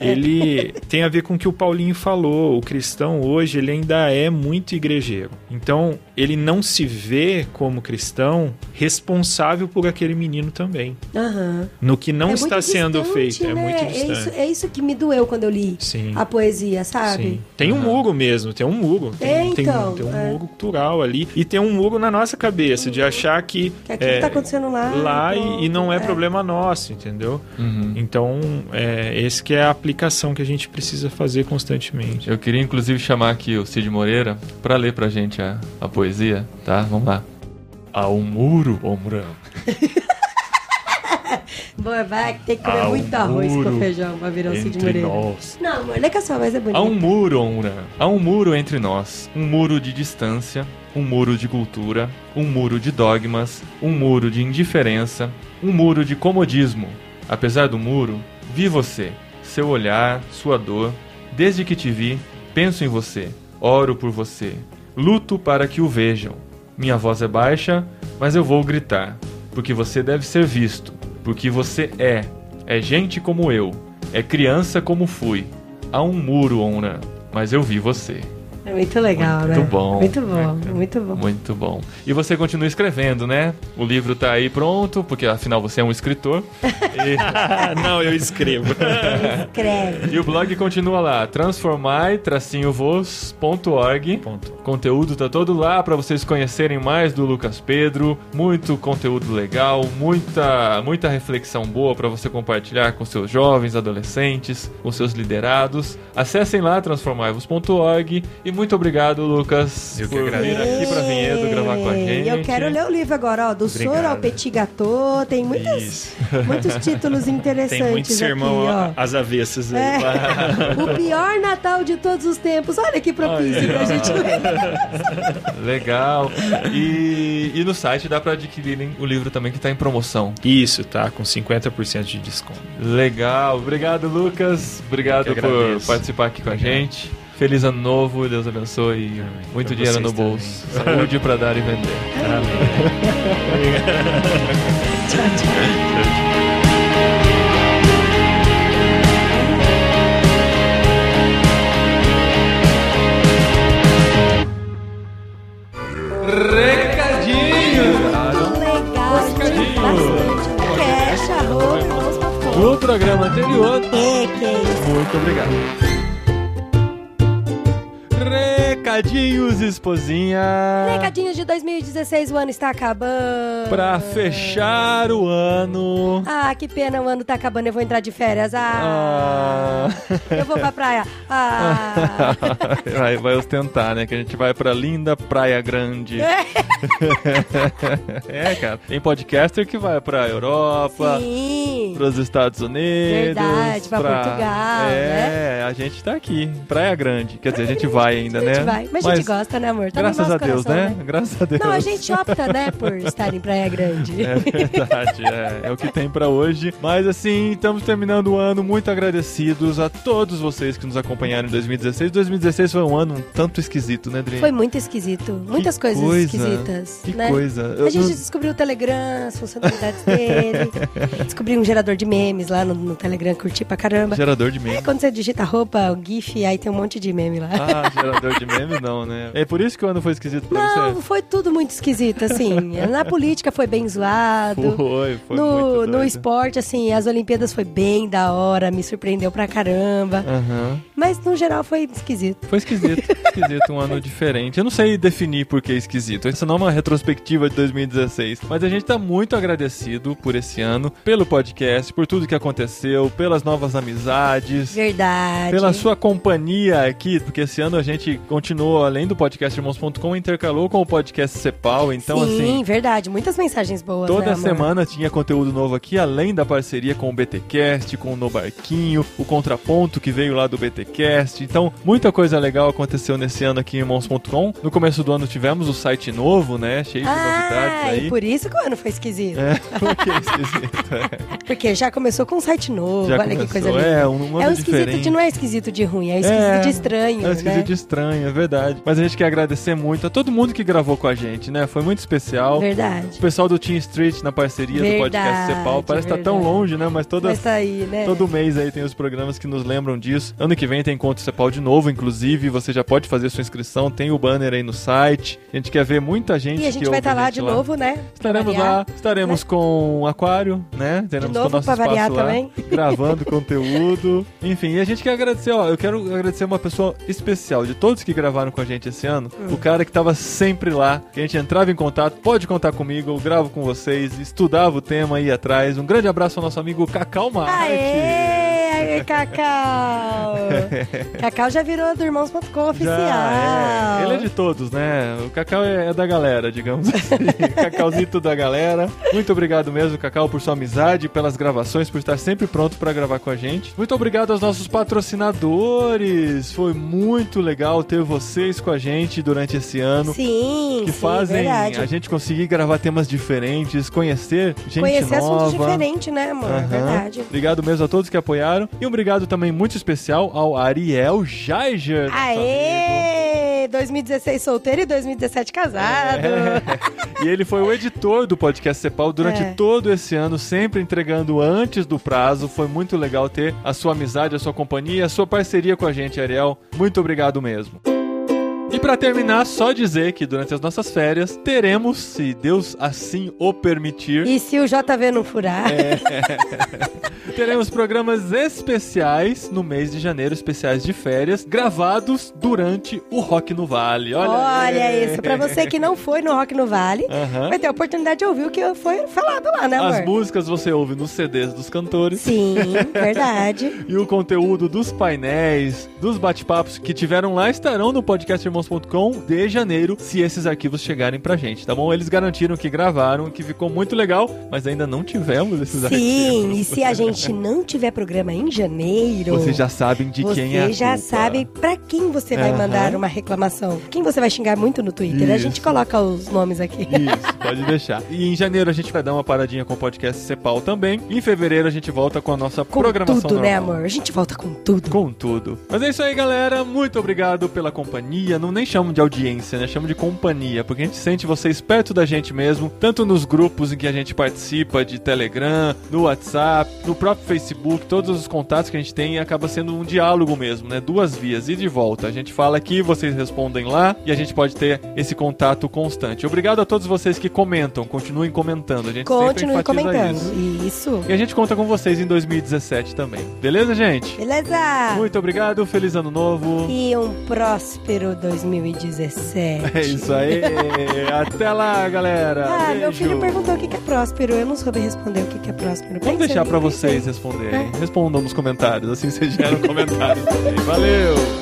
[SPEAKER 4] ele tem a ver com o que o Paulinho falou. O cristão hoje ele ainda é muito igrejeiro. Então ele não se vê como cristão responsável por aquele menino também.
[SPEAKER 3] Aham.
[SPEAKER 4] No que não
[SPEAKER 3] É
[SPEAKER 4] está
[SPEAKER 3] muito
[SPEAKER 4] sendo
[SPEAKER 3] distante,
[SPEAKER 4] feito. É
[SPEAKER 3] né?
[SPEAKER 4] muito
[SPEAKER 3] É
[SPEAKER 4] distante.
[SPEAKER 3] isso, é isso que me doeu quando eu li
[SPEAKER 4] Sim.
[SPEAKER 3] a poesia, sabe?
[SPEAKER 4] Sim. Tem um muro mesmo, tem um muro. Tem,
[SPEAKER 3] É,
[SPEAKER 4] tem-
[SPEAKER 3] então,
[SPEAKER 4] tem um
[SPEAKER 3] é.
[SPEAKER 4] muro cultural ali. E tem um muro na nossa cabeça, de achar que.
[SPEAKER 3] Que aquilo que tá acontecendo lá,
[SPEAKER 4] Lá e-
[SPEAKER 3] pronto,
[SPEAKER 4] e, não é,
[SPEAKER 3] é.
[SPEAKER 4] problema nosso, entendeu?
[SPEAKER 2] Uhum.
[SPEAKER 4] Então, é, esse que é a aplicação que a gente precisa fazer constantemente.
[SPEAKER 2] Eu queria inclusive chamar aqui o Cid Moreira pra ler pra gente a, a poesia, tá? Vamos lá. Há um muro, ô Murão.
[SPEAKER 3] Boa, vai ter que comer
[SPEAKER 2] Há um
[SPEAKER 3] muito arroz
[SPEAKER 2] muro
[SPEAKER 3] com feijão pra virar o Cid
[SPEAKER 2] entre
[SPEAKER 3] Moreira.
[SPEAKER 2] nós.
[SPEAKER 3] Não, amor, lê que a sua voz é bonita.
[SPEAKER 2] Há um muro, Onra. Há um muro entre nós. Um muro de distância, um muro de cultura, um muro de dogmas, um muro de indiferença, um muro de comodismo. Apesar do muro, vi você, seu olhar, sua dor. Desde que te vi, penso em você, oro por você, luto para que o vejam. Minha voz é baixa, mas eu vou gritar, porque você deve ser visto, porque você é. É gente como eu, é criança como fui. Há um muro, Onra, mas eu vi você.
[SPEAKER 3] É muito legal, né?
[SPEAKER 2] Muito bom.
[SPEAKER 3] Muito bom, muito bom.
[SPEAKER 2] Muito bom. E você continua escrevendo, né? O livro tá aí pronto, porque afinal você é um escritor. E,
[SPEAKER 4] não, eu escrevo.
[SPEAKER 3] Escreve.
[SPEAKER 2] e o blog continua lá, transformai-voz.org.
[SPEAKER 4] Ponto.
[SPEAKER 2] Conteúdo tá todo lá para vocês conhecerem mais do Lucas Pedro. Muito conteúdo legal, muita muita reflexão boa para você compartilhar com seus jovens, adolescentes, com seus liderados. Acessem lá transformaivos.org e muito obrigado, Lucas,
[SPEAKER 4] Eu que
[SPEAKER 2] por vir aqui para Vinhedo gravar com a gente.
[SPEAKER 3] Eu quero ler o livro agora, ó. Do
[SPEAKER 4] Obrigado.
[SPEAKER 3] Soro ao Petit Gâteau. Tem muitas,
[SPEAKER 4] Isso.
[SPEAKER 3] muitos títulos interessantes
[SPEAKER 4] Tem muito sermão
[SPEAKER 3] aqui, ó.
[SPEAKER 4] às avessas aí.
[SPEAKER 3] É. o pior Natal de todos os tempos. Olha que propício pra
[SPEAKER 2] ó.
[SPEAKER 3] gente ler.
[SPEAKER 2] Legal. E, e no site dá para adquirirem o livro também que tá em promoção.
[SPEAKER 4] Isso, tá com 50% de desconto.
[SPEAKER 2] Legal. Obrigado, Lucas. Obrigado por participar aqui com a gente. Feliz ano novo, Deus abençoe. Muito
[SPEAKER 4] Pra
[SPEAKER 2] dinheiro no bolso. Saúde pra dar e vender. Recadinho!
[SPEAKER 3] Legal, tem bastante. Cash, arroba, vamos pra fora.
[SPEAKER 2] No programa anterior,
[SPEAKER 3] É, que é isso.
[SPEAKER 2] Muito obrigado. Recadinhos, esposinha.
[SPEAKER 3] Recadinhos de 2016, o ano está acabando.
[SPEAKER 2] Pra fechar o ano.
[SPEAKER 3] Ah, que pena, o ano tá acabando, eu vou entrar de férias. Ah,
[SPEAKER 2] Ah.
[SPEAKER 3] eu vou pra praia. Ah.
[SPEAKER 2] vai, vai ostentar, né? Que a gente vai pra linda Praia Grande. É, cara. Tem podcaster que vai pra Europa,
[SPEAKER 3] Sim.
[SPEAKER 2] pros Estados Unidos.
[SPEAKER 3] Verdade, pra Portugal,
[SPEAKER 2] É, a gente tá aqui. Praia Grande. Quer dizer, a gente vai ainda,
[SPEAKER 3] a
[SPEAKER 2] né?
[SPEAKER 3] gente vai. Mas, a gente gosta, né, amor? Tá no
[SPEAKER 2] Graças
[SPEAKER 3] nosso
[SPEAKER 2] a Deus,
[SPEAKER 3] coração,
[SPEAKER 2] né? Graças a Deus.
[SPEAKER 3] Não, a gente opta, né, por estar em Praia Grande.
[SPEAKER 2] É verdade, é, é o que tem pra hoje. Mas assim, estamos terminando o ano muito agradecidos a todos vocês que nos acompanharam em 2016. 2016 foi um ano um tanto esquisito, né, Dri?
[SPEAKER 3] Foi muito esquisito. Muitas
[SPEAKER 2] Que
[SPEAKER 3] coisas
[SPEAKER 2] coisa,
[SPEAKER 3] esquisitas.
[SPEAKER 2] Que
[SPEAKER 3] né?
[SPEAKER 2] coisa. Eu-
[SPEAKER 3] A gente
[SPEAKER 2] eu-
[SPEAKER 3] descobriu o Telegram, as funcionalidades dele. Descobri um gerador de memes lá no, no Telegram, curti pra caramba.
[SPEAKER 2] Gerador de
[SPEAKER 3] É
[SPEAKER 2] meme.
[SPEAKER 3] quando você digita roupa, o GIF, aí tem um monte de meme lá.
[SPEAKER 2] Ah, gerador de não, né? É por isso que o ano foi esquisito pra
[SPEAKER 3] Não,
[SPEAKER 2] você?
[SPEAKER 3] foi tudo muito esquisito, assim. Na política foi bem zoado.
[SPEAKER 2] Foi, foi
[SPEAKER 3] no,
[SPEAKER 2] muito
[SPEAKER 3] no esporte, assim, as Olimpíadas foi bem da hora, me surpreendeu pra caramba.
[SPEAKER 2] Aham.
[SPEAKER 3] Mas no geral foi esquisito.
[SPEAKER 2] Foi esquisito, esquisito, um ano diferente. Eu não sei definir por que esquisito. Isso não é uma retrospectiva de 2016. Mas a gente tá muito agradecido por esse ano, pelo podcast, por tudo que aconteceu, pelas novas amizades.
[SPEAKER 3] Verdade.
[SPEAKER 2] Pela sua companhia aqui, porque esse ano a gente continuou, além do podcast irmãos.com, intercalou com o podcast Cepal. Então,
[SPEAKER 3] Sim,
[SPEAKER 2] assim,
[SPEAKER 3] verdade. Muitas mensagens boas,
[SPEAKER 2] Toda
[SPEAKER 3] né,
[SPEAKER 2] semana tinha conteúdo novo aqui, além da parceria com o BTcast, com o No Barquinho, o contraponto que veio lá do BTcast. Então, muita coisa legal aconteceu nesse ano aqui em irmãos.com. No começo do ano tivemos o site novo, né? Cheio de novidades
[SPEAKER 3] Ah,
[SPEAKER 2] aí.
[SPEAKER 3] e por isso que o ano foi esquisito.
[SPEAKER 2] É, porque é esquisito. É.
[SPEAKER 3] Porque já começou com um site novo,
[SPEAKER 2] Já
[SPEAKER 3] olha que
[SPEAKER 2] começou,
[SPEAKER 3] coisa linda.
[SPEAKER 2] é, um ano
[SPEAKER 3] é um esquisito
[SPEAKER 2] diferente.
[SPEAKER 3] de não é esquisito de ruim, é esquisito
[SPEAKER 2] É,
[SPEAKER 3] de estranho,
[SPEAKER 2] É um esquisito
[SPEAKER 3] né?
[SPEAKER 2] de estranho, é verdade. Verdade. Mas a gente quer agradecer muito a todo mundo que gravou com a gente, né? Foi muito especial. O
[SPEAKER 3] Verdade.
[SPEAKER 2] pessoal do Team Street na parceria do podcast
[SPEAKER 3] Verdade,
[SPEAKER 2] Cepal. Parece que tá tão
[SPEAKER 3] verdade.
[SPEAKER 2] longe, né? Mas toda,
[SPEAKER 3] Mas tá aí, né?
[SPEAKER 2] Todo mês aí tem os programas que nos lembram disso. Ano que vem tem Encontro Cepal de novo, inclusive. Você já pode fazer sua inscrição, tem o banner aí no site. A gente quer ver muita gente
[SPEAKER 3] E a gente
[SPEAKER 2] que
[SPEAKER 3] vai estar lá
[SPEAKER 2] gente
[SPEAKER 3] de novo, né?
[SPEAKER 2] Estaremos
[SPEAKER 3] variar.
[SPEAKER 2] lá, estaremos com o aquário, né? Teremos com o nosso espaço lá,
[SPEAKER 3] também.
[SPEAKER 2] gravando conteúdo. Enfim, e a gente quer agradecer, ó, eu quero agradecer uma pessoa especial de todos que gravaram com a gente esse ano. O cara que tava sempre lá, que a gente entrava em contato, pode contar comigo, eu gravo com vocês, estudava o tema aí atrás. Um grande abraço ao nosso amigo Cacau Marte.
[SPEAKER 3] Aê, Cacau! Cacau já virou do Irmãos.com oficial.
[SPEAKER 2] Já, é. Ele é de todos, né? O Cacau é, é da galera, digamos assim. Cacauzito da galera. Muito obrigado mesmo, Cacau, por sua amizade, pelas gravações, por estar sempre pronto para gravar com a gente. Muito obrigado aos nossos patrocinadores. Foi muito legal ter vocês com a gente durante esse ano.
[SPEAKER 3] Sim,
[SPEAKER 2] Que
[SPEAKER 3] sim,
[SPEAKER 2] fazem
[SPEAKER 3] verdade.
[SPEAKER 2] a gente conseguir gravar temas diferentes, conhecer gente
[SPEAKER 3] Conhecer
[SPEAKER 2] nova.
[SPEAKER 3] assuntos diferentes, né, amor?
[SPEAKER 2] Aham.
[SPEAKER 3] Verdade.
[SPEAKER 2] Obrigado mesmo a todos que apoiaram. E obrigado também muito especial ao Ariel Jaiger.
[SPEAKER 3] Aê! 2016 solteiro e 2017 casado.
[SPEAKER 2] É. E ele foi o editor do podcast Cepal durante
[SPEAKER 3] É.
[SPEAKER 2] todo esse ano, sempre entregando antes do prazo. Foi muito legal ter a sua amizade, a sua companhia, a sua parceria com a gente, Ariel. Muito obrigado mesmo. E pra terminar, só dizer que durante as nossas férias teremos, se Deus assim o permitir,
[SPEAKER 3] E se o JV não furar?
[SPEAKER 2] É. teremos programas especiais no mês de janeiro, especiais de férias, gravados durante o Rock no Vale. Olha,
[SPEAKER 3] Olha, isso. Pra você que não foi no Rock no Vale,
[SPEAKER 2] Aham.
[SPEAKER 3] vai ter a oportunidade de ouvir o que foi falado lá, né, amor?
[SPEAKER 2] As músicas você ouve nos CDs dos cantores.
[SPEAKER 3] Sim, verdade.
[SPEAKER 2] E o conteúdo dos painéis, dos bate-papos que tiveram lá estarão no podcastirmãos.com de janeiro, se esses arquivos chegarem pra gente, tá bom? Eles garantiram que gravaram, que ficou muito legal, mas ainda não tivemos esses
[SPEAKER 3] Sim,
[SPEAKER 2] arquivos.
[SPEAKER 3] e se a gente não tiver programa em janeiro.
[SPEAKER 2] Vocês já sabem de quem é a
[SPEAKER 3] já
[SPEAKER 2] culpa.
[SPEAKER 3] sabe pra quem você vai
[SPEAKER 2] Aham.
[SPEAKER 3] mandar uma reclamação. Quem você vai xingar muito no Twitter. A
[SPEAKER 2] Isso.
[SPEAKER 3] gente coloca os nomes aqui.
[SPEAKER 2] Isso, pode deixar. E em janeiro a gente vai dar uma paradinha com o podcast Cepal também. Em fevereiro a gente volta com a nossa
[SPEAKER 3] Com
[SPEAKER 2] programação
[SPEAKER 3] tudo, né,
[SPEAKER 2] normal.
[SPEAKER 3] amor? A gente volta com tudo.
[SPEAKER 2] Com tudo. Mas é isso aí, galera. Muito obrigado pela companhia. Não nem chamo de audiência, né? Chamo de companhia, porque a gente sente vocês perto da gente mesmo, tanto nos grupos em que a gente participa de Telegram, no WhatsApp, no próprio Facebook, todos os contatos que a gente tem acaba sendo um diálogo mesmo, né? Duas vias e de volta. A gente fala aqui, vocês respondem lá e a gente pode ter esse contato constante. Obrigado a todos vocês que comentam, continuem comentando. A gente
[SPEAKER 3] Continue
[SPEAKER 2] sempre enfatiza
[SPEAKER 3] comentando.
[SPEAKER 2] isso.
[SPEAKER 3] Isso.
[SPEAKER 2] E a gente conta com vocês em 2017 também. Beleza, gente?
[SPEAKER 3] Beleza?
[SPEAKER 2] Muito obrigado, feliz ano novo.
[SPEAKER 3] E um próspero 2017.
[SPEAKER 2] É isso aí. Até lá, galera.
[SPEAKER 3] Ah, meu
[SPEAKER 2] Beijo.
[SPEAKER 3] filho perguntou o que é próspero. Eu não soube responder o que é próspero.
[SPEAKER 2] Vamos deixar
[SPEAKER 3] aí.
[SPEAKER 2] vocês responderem. Respondam nos comentários, assim vocês geram comentários também. Valeu!